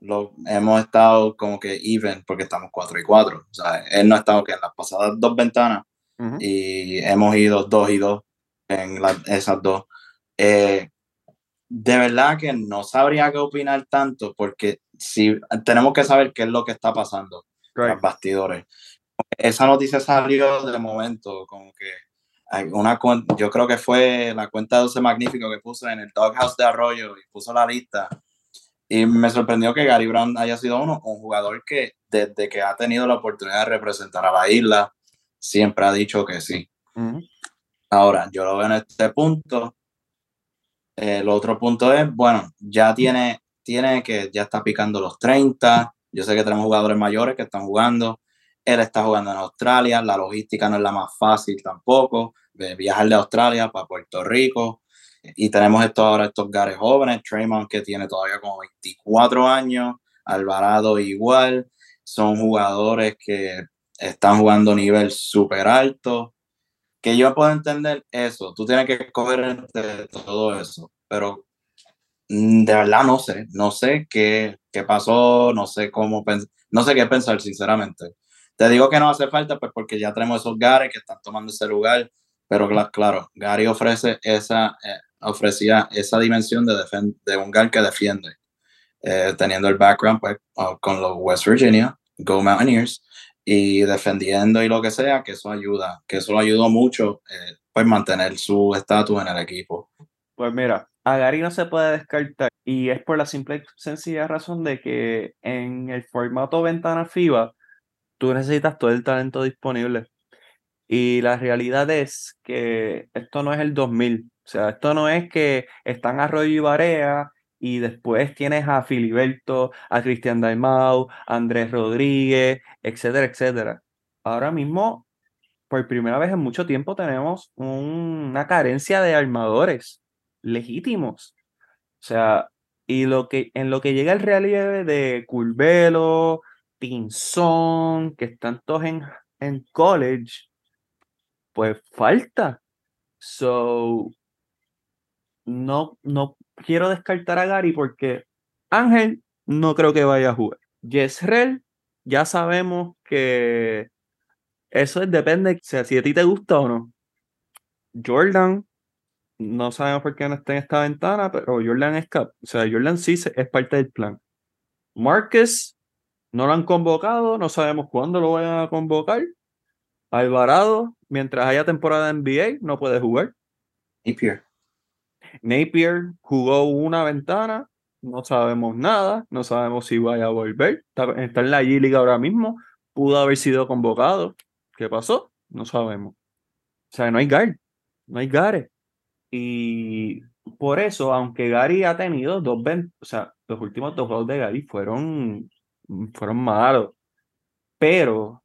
lo, hemos estado como que even porque estamos 4 y 4. O sea, él no ha estado que en las pasadas dos ventanas y hemos ido 2 y 2 en esas dos. Eh, de verdad que no sabría qué opinar tanto porque si tenemos que saber qué es lo que está pasando en los bastidores. Esa noticia salió de momento, como que una yo creo que fue la cuenta de 12 Magnífico que puso en el Doghouse de Arroyo y puso la lista. Y me sorprendió que Gary Brown haya sido uno, un jugador que desde que ha tenido la oportunidad de representar a la isla, siempre ha dicho que sí. Ahora, yo lo veo en este punto. El otro punto es, bueno, ya tiene tiene que ya está picando los 30. Yo sé que tenemos jugadores mayores que están jugando. Él está jugando en Australia. La logística no es la más fácil tampoco. De viajar de Australia para Puerto Rico. Y tenemos estos ahora estos gares jóvenes. Traymond que tiene todavía como 24 años. Alvarado igual. Son jugadores que están jugando a nivel súper alto. Que yo puedo entender eso. Tú tienes que entre todo eso. Pero de verdad no sé, no sé qué, qué pasó, no sé cómo, no sé qué pensar, sinceramente. Te digo que no hace falta, pues porque ya tenemos esos Gary que están tomando ese lugar, pero claro, Gary ofrece esa, eh, ofrecía esa dimensión de, de un Gary que defiende, eh, teniendo el background pues, con los West Virginia, Go Mountaineers, y defendiendo y lo que sea, que eso ayuda, que eso lo ayudó mucho, eh, pues mantener su estatus en el equipo. Pues mira, a Gary no se puede descartar y es por la simple y sencilla razón de que en el formato ventana FIBA tú necesitas todo el talento disponible. Y la realidad es que esto no es el 2000. O sea, esto no es que están Arroyo y Barea y después tienes a Filiberto, a Cristian Daimau, a Andrés Rodríguez, etcétera, etcétera. Ahora mismo, por primera vez en mucho tiempo, tenemos una carencia de armadores legítimos. O sea, y lo que, en lo que llega el relieve de Curvelo, Pinzón, que están todos en, en college, pues falta. So, no, no quiero descartar a Gary porque Ángel no creo que vaya a jugar. Yesrel, ya sabemos que eso depende, o sea, si a ti te gusta o no. Jordan, no sabemos por qué no está en esta ventana, pero Jordan es cap. O sea, Jordan sí es parte del plan. Marcus no lo han convocado, no sabemos cuándo lo vayan a convocar. Alvarado, mientras haya temporada NBA, no puede jugar. Napier. Napier jugó una ventana, no sabemos nada, no sabemos si vaya a volver. Está, en la G-League ahora mismo, pudo haber sido convocado. ¿Qué pasó? No sabemos. O sea, no hay guard, no hay guard. Y por eso, aunque Gary ha tenido dos, o sea, los últimos dos juegos de Gary fueron, fueron malos. Pero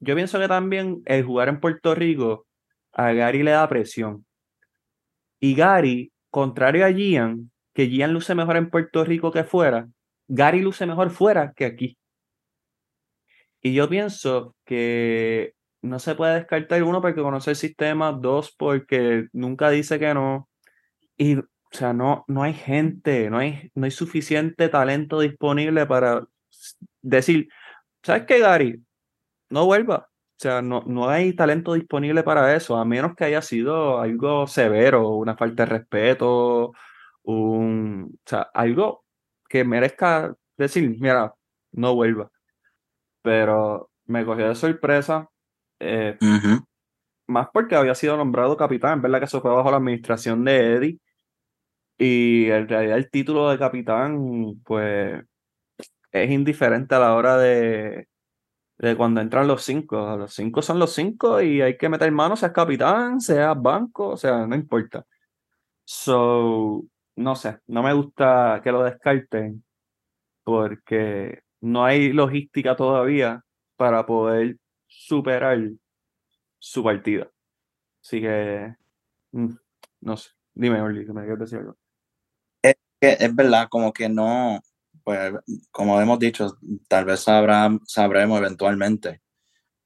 yo pienso que también el jugar en Puerto Rico a Gary le da presión. Y Gary, contrario a Gian, que Gian luce mejor en Puerto Rico que fuera, Gary luce mejor fuera que aquí. Y yo pienso que no se puede descartar uno porque conoce el sistema, dos porque nunca dice que no. Y, o sea, no, no hay gente, no hay, no hay suficiente talento disponible para decir, ¿sabes qué, Gary? No vuelva. O sea, no, no hay talento disponible para eso, a menos que haya sido algo severo, una falta de respeto, un, o sea, algo que merezca decir, mira, no vuelva. Pero me cogió de sorpresa, eh, más porque había sido nombrado capitán, verdad que eso fue bajo la administración de Eddie. Y en realidad el título de capitán, pues, es indiferente a la hora de, de cuando entran los cinco. Los cinco son los cinco y hay que meter manos, seas capitán, seas banco, o sea, no importa. So, no sé, no me gusta que lo descarten porque no hay logística todavía para poder superar su partida. Así que, mm, no sé, dime, Orly, que me quieres decir algo. Es, es verdad, como que no, pues como hemos dicho, tal vez sabrá, sabremos eventualmente.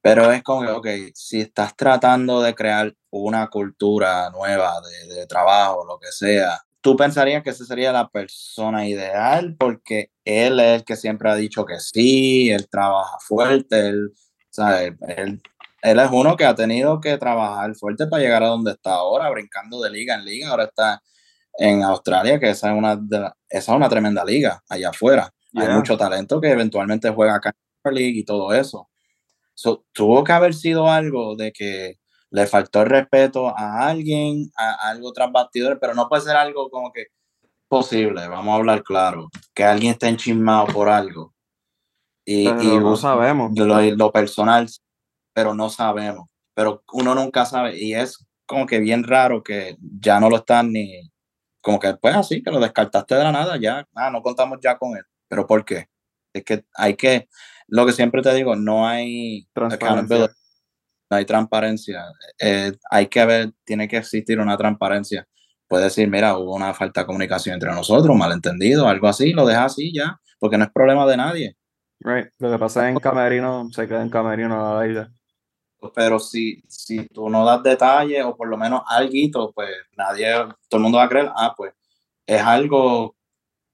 Pero es como que, ok, si estás tratando de crear una cultura nueva de, de trabajo, lo que sea, tú pensarías que esa sería la persona ideal porque él es el que siempre ha dicho que sí, él trabaja fuerte, él, él, él es uno que ha tenido que trabajar fuerte para llegar a donde está ahora, brincando de liga en liga, ahora está en Australia, que esa es una, esa es una tremenda liga allá afuera. Hay mucho talento que eventualmente juega acá en la League y todo eso. tuvo que haber sido algo de que le faltó el respeto a alguien, a, algo tras bastidores, pero no puede ser algo como que posible, vamos a hablar claro, que alguien esté enchismado por algo. Y, y no sabemos. Lo, lo, personal, pero no sabemos. Pero uno nunca sabe y es como que bien raro que ya no lo están ni, como que pues así, que lo descartaste de la nada, ya, ah, no contamos ya con él. ¿Pero por qué? Es que hay que, lo que siempre te digo, no hay no hay transparencia. Eh, hay que haber, tiene que existir una transparencia. Puede decir, mira, hubo una falta de comunicación entre nosotros, malentendido, algo así, lo deja así ya, porque no es problema de nadie. Right. Lo que pasa en camerino se queda en camerino a la vida. Pero si, si tú no das detalles o por lo menos algo, pues nadie, todo el mundo va a creer, ah, pues es algo,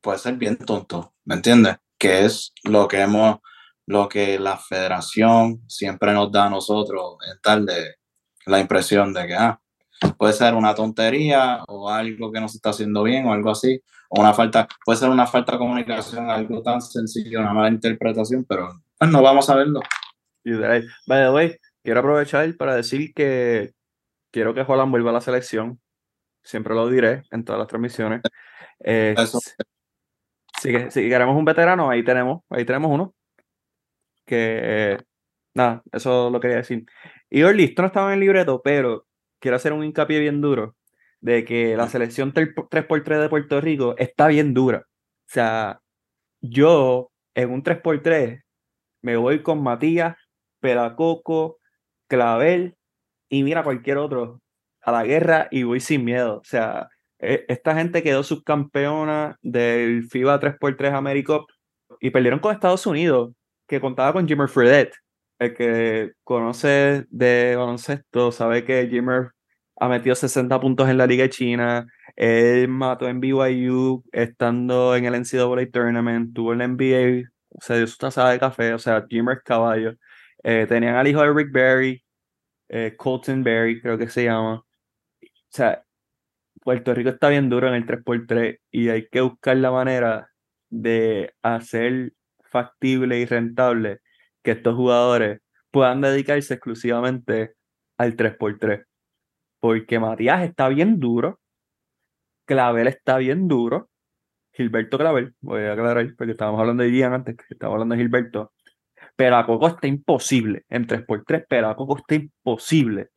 puede ser bien tonto, ¿me entiendes? Que es lo que hemos, lo que la federación siempre nos da a nosotros, es tal de la impresión de que ah, puede ser una tontería o algo que no se está haciendo bien o algo así, o una falta, puede ser una falta de comunicación, algo tan sencillo, una mala interpretación, pero pues no vamos a verlo. By the way, quiero aprovechar para decir que quiero que Juan vuelva a la selección, siempre lo diré en todas las transmisiones. Eh, si, si queremos un veterano, ahí tenemos, ahí tenemos uno que nada, eso lo quería decir. Y listo, no estaba en el libreto, pero quiero hacer un hincapié bien duro de que la selección 3x3 de Puerto Rico está bien dura. O sea, yo en un 3x3 me voy con Matías, Pelacoco, Clavel y mira cualquier otro a la guerra y voy sin miedo. O sea, e, esta gente quedó subcampeona del FIBA 3x3 AmeriCup y perdieron con Estados Unidos que contaba con Jimmer Fredette. El que conoce de baloncesto sabe que Jimmer ha metido 60 puntos en la Liga China. Él mató en BYU estando en el NCAA Tournament. Tuvo en la NBA, se dio su taza de café. O sea, Jimmer caballo. Eh, tenían al hijo de Rick Berry, eh, Colton Berry, creo que se llama. O sea, Puerto Rico está bien duro en el 3x3 y hay que buscar la manera de hacer factible y rentable que estos jugadores puedan dedicarse exclusivamente al 3x3. Porque Matías está bien duro, Clavel está bien duro, Gilberto Clavel, voy a aclarar porque estábamos hablando de Ian antes, que estábamos hablando de Gilberto, pero a Coco está imposible en 3x3, pero a Coco está imposible.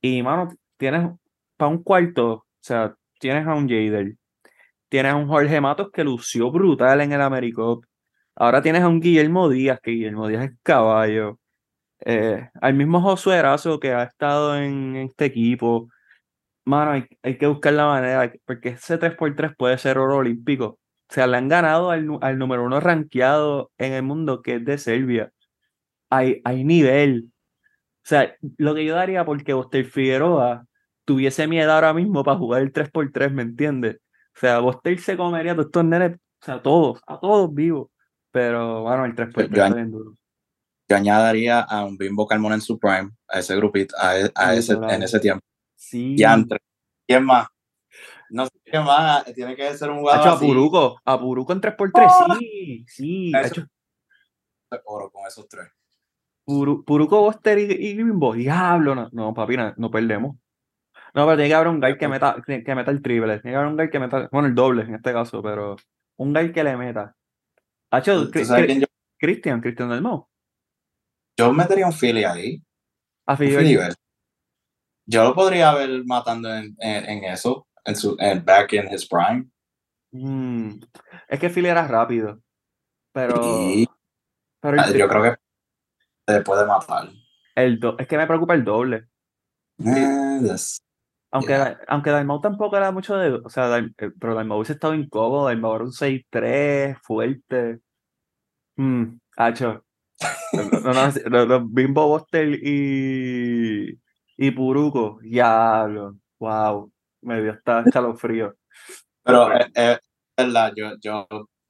Y mano, tienes para un cuarto, o sea, tienes a un Jader, tienes a un Jorge Matos que lució brutal en el Americop, Ahora tienes a un Guillermo Díaz, que Guillermo Díaz es caballo. Eh, al mismo Josué Erazo que ha estado en este equipo. Mano, hay, que buscar la manera, porque ese 3x3 puede ser oro olímpico. O sea, le han ganado al, número uno rankeado en el mundo, que es de Serbia. Hay, hay nivel. O sea, lo que yo daría porque Bostel Figueroa tuviese miedo ahora mismo para jugar el 3x3, ¿me entiendes? O sea, Bostel se comería a todos estos nenes, o sea, a todos, a todos vivos. Pero bueno, el 3 x yo, bien duro. Yo añadiría a un Bimbo Carmona en su prime, a ese grupito, a, e, a ese, en ese tiempo. Sí. ¿Quién más? No sé quién más, tiene que ser un jugador. a Puruco, a Puruco en 3x3, sí, sí. Hecho, oro con esos tres. Puruco, Boster y, Bimbo, diablo, no, no papi, no, perdemos. No, pero tiene que haber un guy que meta, que meta el triple. Tiene que haber un guy que meta, bueno, el doble en este caso, pero un guy que le meta. Cristian, Cristian del Mo. Yo metería un Philly ahí. A Philly. Yo lo podría ver matando en, en, eso, en su en back in his prime. Mm. Es que Philly era rápido. Pero. pero ah, yo creo que se puede matar. El es que me preocupa el doble. Eh, Aunque, aunque Dalmau tampoco era mucho de. O sea, eh, pero Dalmau hubiese estado incómodo. Dalmau era un 6-3, fuerte. Mm, hacho. No, no, Bimbo Bostel y. Y Puruco. Ya, wow. Me dio hasta escalofrío. Pero es, es verdad, yo, yo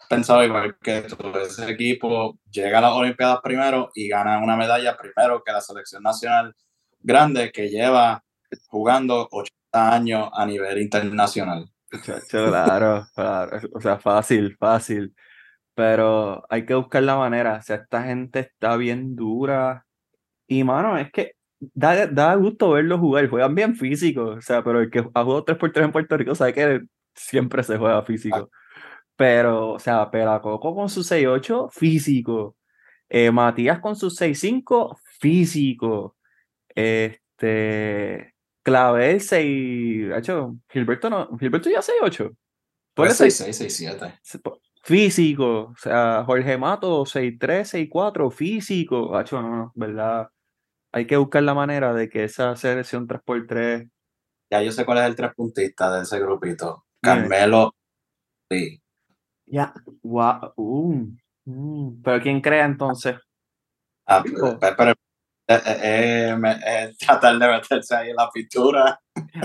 pensaba igual que todo ese equipo llega a las Olimpiadas primero y gana una medalla primero que la selección nacional grande que lleva jugando 80 años a nivel internacional. Claro, claro, o sea, fácil, fácil, pero hay que buscar la manera, o sea, esta gente está bien dura y mano, es que da, da gusto verlos jugar, juegan bien físico, o sea, pero el que ha jugado 3x3 en Puerto Rico sabe que siempre se juega físico, pero, o sea, Pelacoco con su 6-8, físico, eh, Matías con su 6-5, físico, este, Clavel 6. Hecho, Gilberto no. Gilberto ya 6-8. Puede 6-6, 6-7. Físico. O sea, Jorge Mato 6-3, 6-4. Físico. Hacho, no, no, ¿verdad? Hay que buscar la manera de que esa selección 3x3. Ya yo sé cuál es el tres puntista de ese grupito. Carmelo. Sí. Ya. Wow. Uh, uh. Pero ¿quién crea entonces? Ah, pero, eh, eh, tratar de meterse ahí en la pintura.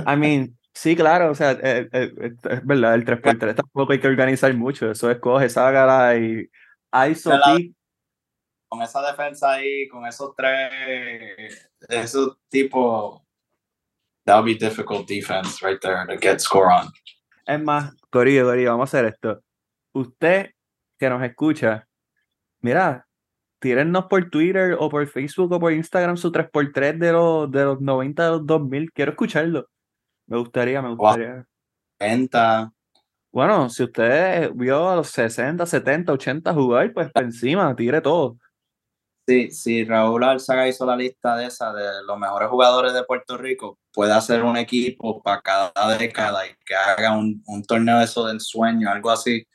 I mean, sí, claro, o sea, es verdad, el 3x3 tampoco hay que organizar mucho, eso es coge, sácala y ISO Con esa defensa ahí, con esos tres, esos tipos, that would be difficult defense right there to get score on. Es más, Corillo, Corillo, vamos a hacer esto. Usted que nos escucha, mira, tírennos por Twitter o por Facebook o por Instagram su 3x3 de los, de los 90 de los 2000. Quiero escucharlo. Me gustaría, me gustaría. 60. Bueno, si usted vio a los 60, 70, 80 jugar, pues encima, tire todo. Sí, si Raúl Alzaga hizo la lista de esa de los mejores jugadores de Puerto Rico, puede hacer un equipo para cada década y que haga un, un torneo de eso del sueño, algo así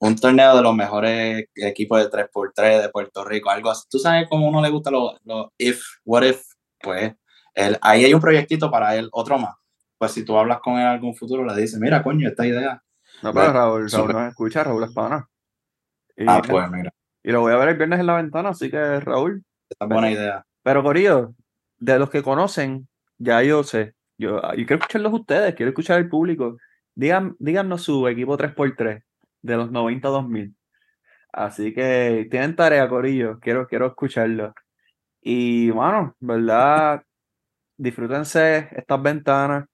un torneo de los mejores equipos de 3x3 de Puerto Rico, algo así. Tú sabes cómo uno le gusta los lo if, what if, pues ahí hay un proyectito para él, otro más. Pues si tú hablas con él en algún futuro, le dices, mira, coño, esta idea. No, pero Raúl, Raúl nos escucha, Raúl es pana. ah, pues mira. Y lo voy a ver el viernes en la ventana, así que Raúl. Esta es buena idea. Pero Corillo, de los que conocen, ya yo sé. Yo, yo quiero escucharlos ustedes, quiero escuchar al público. Digan, díganos su equipo 3x3 de los 90 2000. Así que tienen tarea, Corillo. Quiero, quiero escucharlo. Y bueno, ¿verdad? Disfrútense estas ventanas.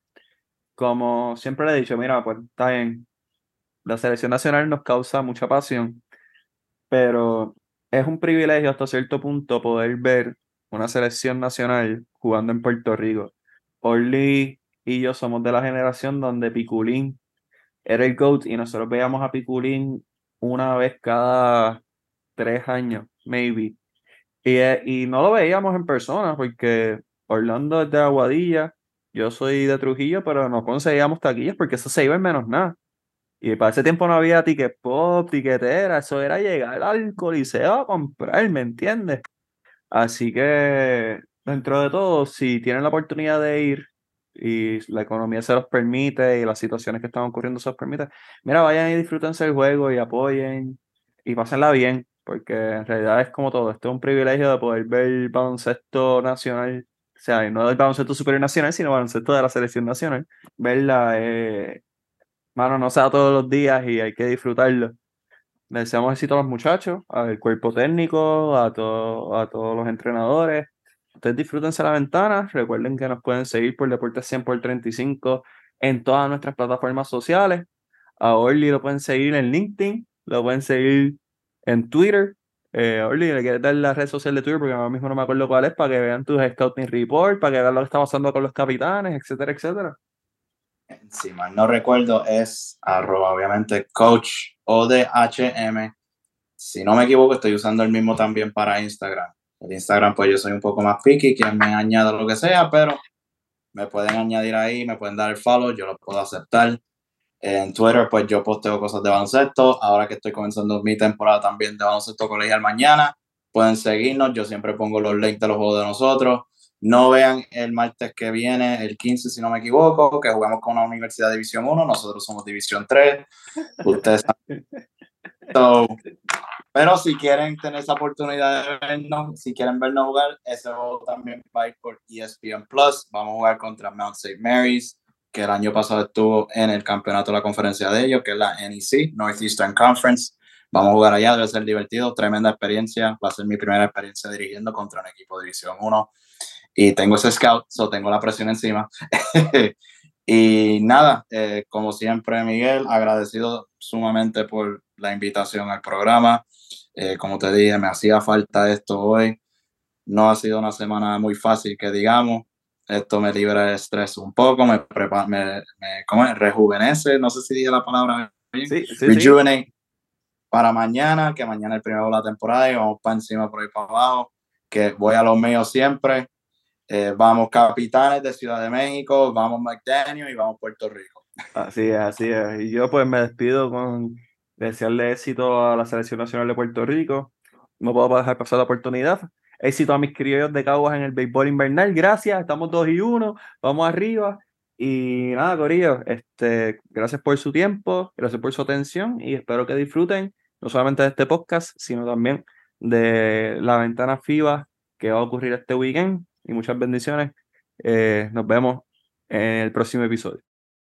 Como siempre le he dicho, mira, pues está bien. La selección nacional nos causa mucha pasión, pero es un privilegio hasta cierto punto poder ver una selección nacional jugando en Puerto Rico. Orly y yo somos de la generación donde Piculín era el GOAT y nosotros veíamos a Piculín una vez cada tres años, maybe. Y, eh, y no lo veíamos en persona porque Orlando es de Aguadilla, yo soy de Trujillo, pero no conseguíamos taquillas porque eso se iba en menos nada. Y para ese tiempo no había ticket pop, tiquetera, eso era llegar al coliseo a comprar, ¿me entiendes? Así que, dentro de todo, si tienen la oportunidad de ir, y la economía se los permite y las situaciones que están ocurriendo se los permiten, mira, vayan y disfrútense el juego y apoyen y pásenla bien, porque en realidad es como todo, esto es un privilegio de poder ver baloncesto nacional, sea, no del baloncesto superior nacional, sino baloncesto de la selección nacional, verla, eh, mano, no sea todos los días y hay que disfrutarlo. Le deseamos éxito a los muchachos, al cuerpo técnico, a, todo, a todos los entrenadores, Ustedes disfrútense la ventana. Recuerden que nos pueden seguir por Deportes 100 por 35 en todas nuestras plataformas sociales. A Orly lo pueden seguir en LinkedIn, lo pueden seguir en Twitter. Eh, Orly, ¿le quieres dar la red social de Twitter? Porque ahora mismo no me acuerdo cuál es, para que vean tus scouting report, para que vean lo que está pasando con los capitanes, etcétera, etcétera. Si mal no recuerdo, es arroba, obviamente, coach ODHM. Si no me equivoco, estoy usando el mismo también para Instagram. El Instagram, pues yo soy un poco más picky, quien me añada lo que sea, pero me pueden añadir ahí, me pueden dar el follow, yo lo puedo aceptar. En Twitter, pues yo posteo cosas de baloncesto. Ahora que estoy comenzando mi temporada también de baloncesto colegial mañana, pueden seguirnos. Yo siempre pongo los links de los juegos de nosotros. no vean el martes que viene, el 15 si no me equivoco, que jugamos con una universidad de División 1, nosotros somos División 3. Ustedes saben. pero si quieren tener esa oportunidad de vernos, si quieren vernos jugar, ese juego también va a ir por ESPN Plus. Vamos a jugar contra Mount St. Mary's, que el año pasado estuvo en el campeonato de la conferencia de ellos, que es la NEC, Northeastern Conference. Vamos a jugar allá, debe ser divertido, tremenda experiencia. Va a ser mi primera experiencia dirigiendo contra un equipo de División 1 y tengo ese scout, so tengo la presión encima. y nada, eh, como siempre, Miguel, agradecido sumamente por la invitación al programa. Eh, como te dije, me hacía falta esto hoy. No ha sido una semana muy fácil, que digamos. Esto me libera de estrés un poco, me, prepara, me, me rejuvenece, no sé si dije la palabra, sí, sí, para mañana, que mañana es el primero de la temporada y vamos para encima por ahí para abajo, que voy a los míos siempre eh, vamos Capitanes de Ciudad de México, vamos McDaniel y vamos Puerto Rico. Así es, así es. Y yo pues me despido con desearle éxito a la Selección Nacional de Puerto Rico. No puedo dejar pasar la oportunidad. Éxito a mis criollos de Caguas en el béisbol invernal. Gracias, estamos 2 y 1, vamos arriba. Y nada, Corillo, este, gracias por su tiempo, gracias por su atención y espero que disfruten no solamente de este podcast, sino también de la ventana FIBA que va a ocurrir este weekend y muchas bendiciones. Eh, nos vemos en el próximo episodio.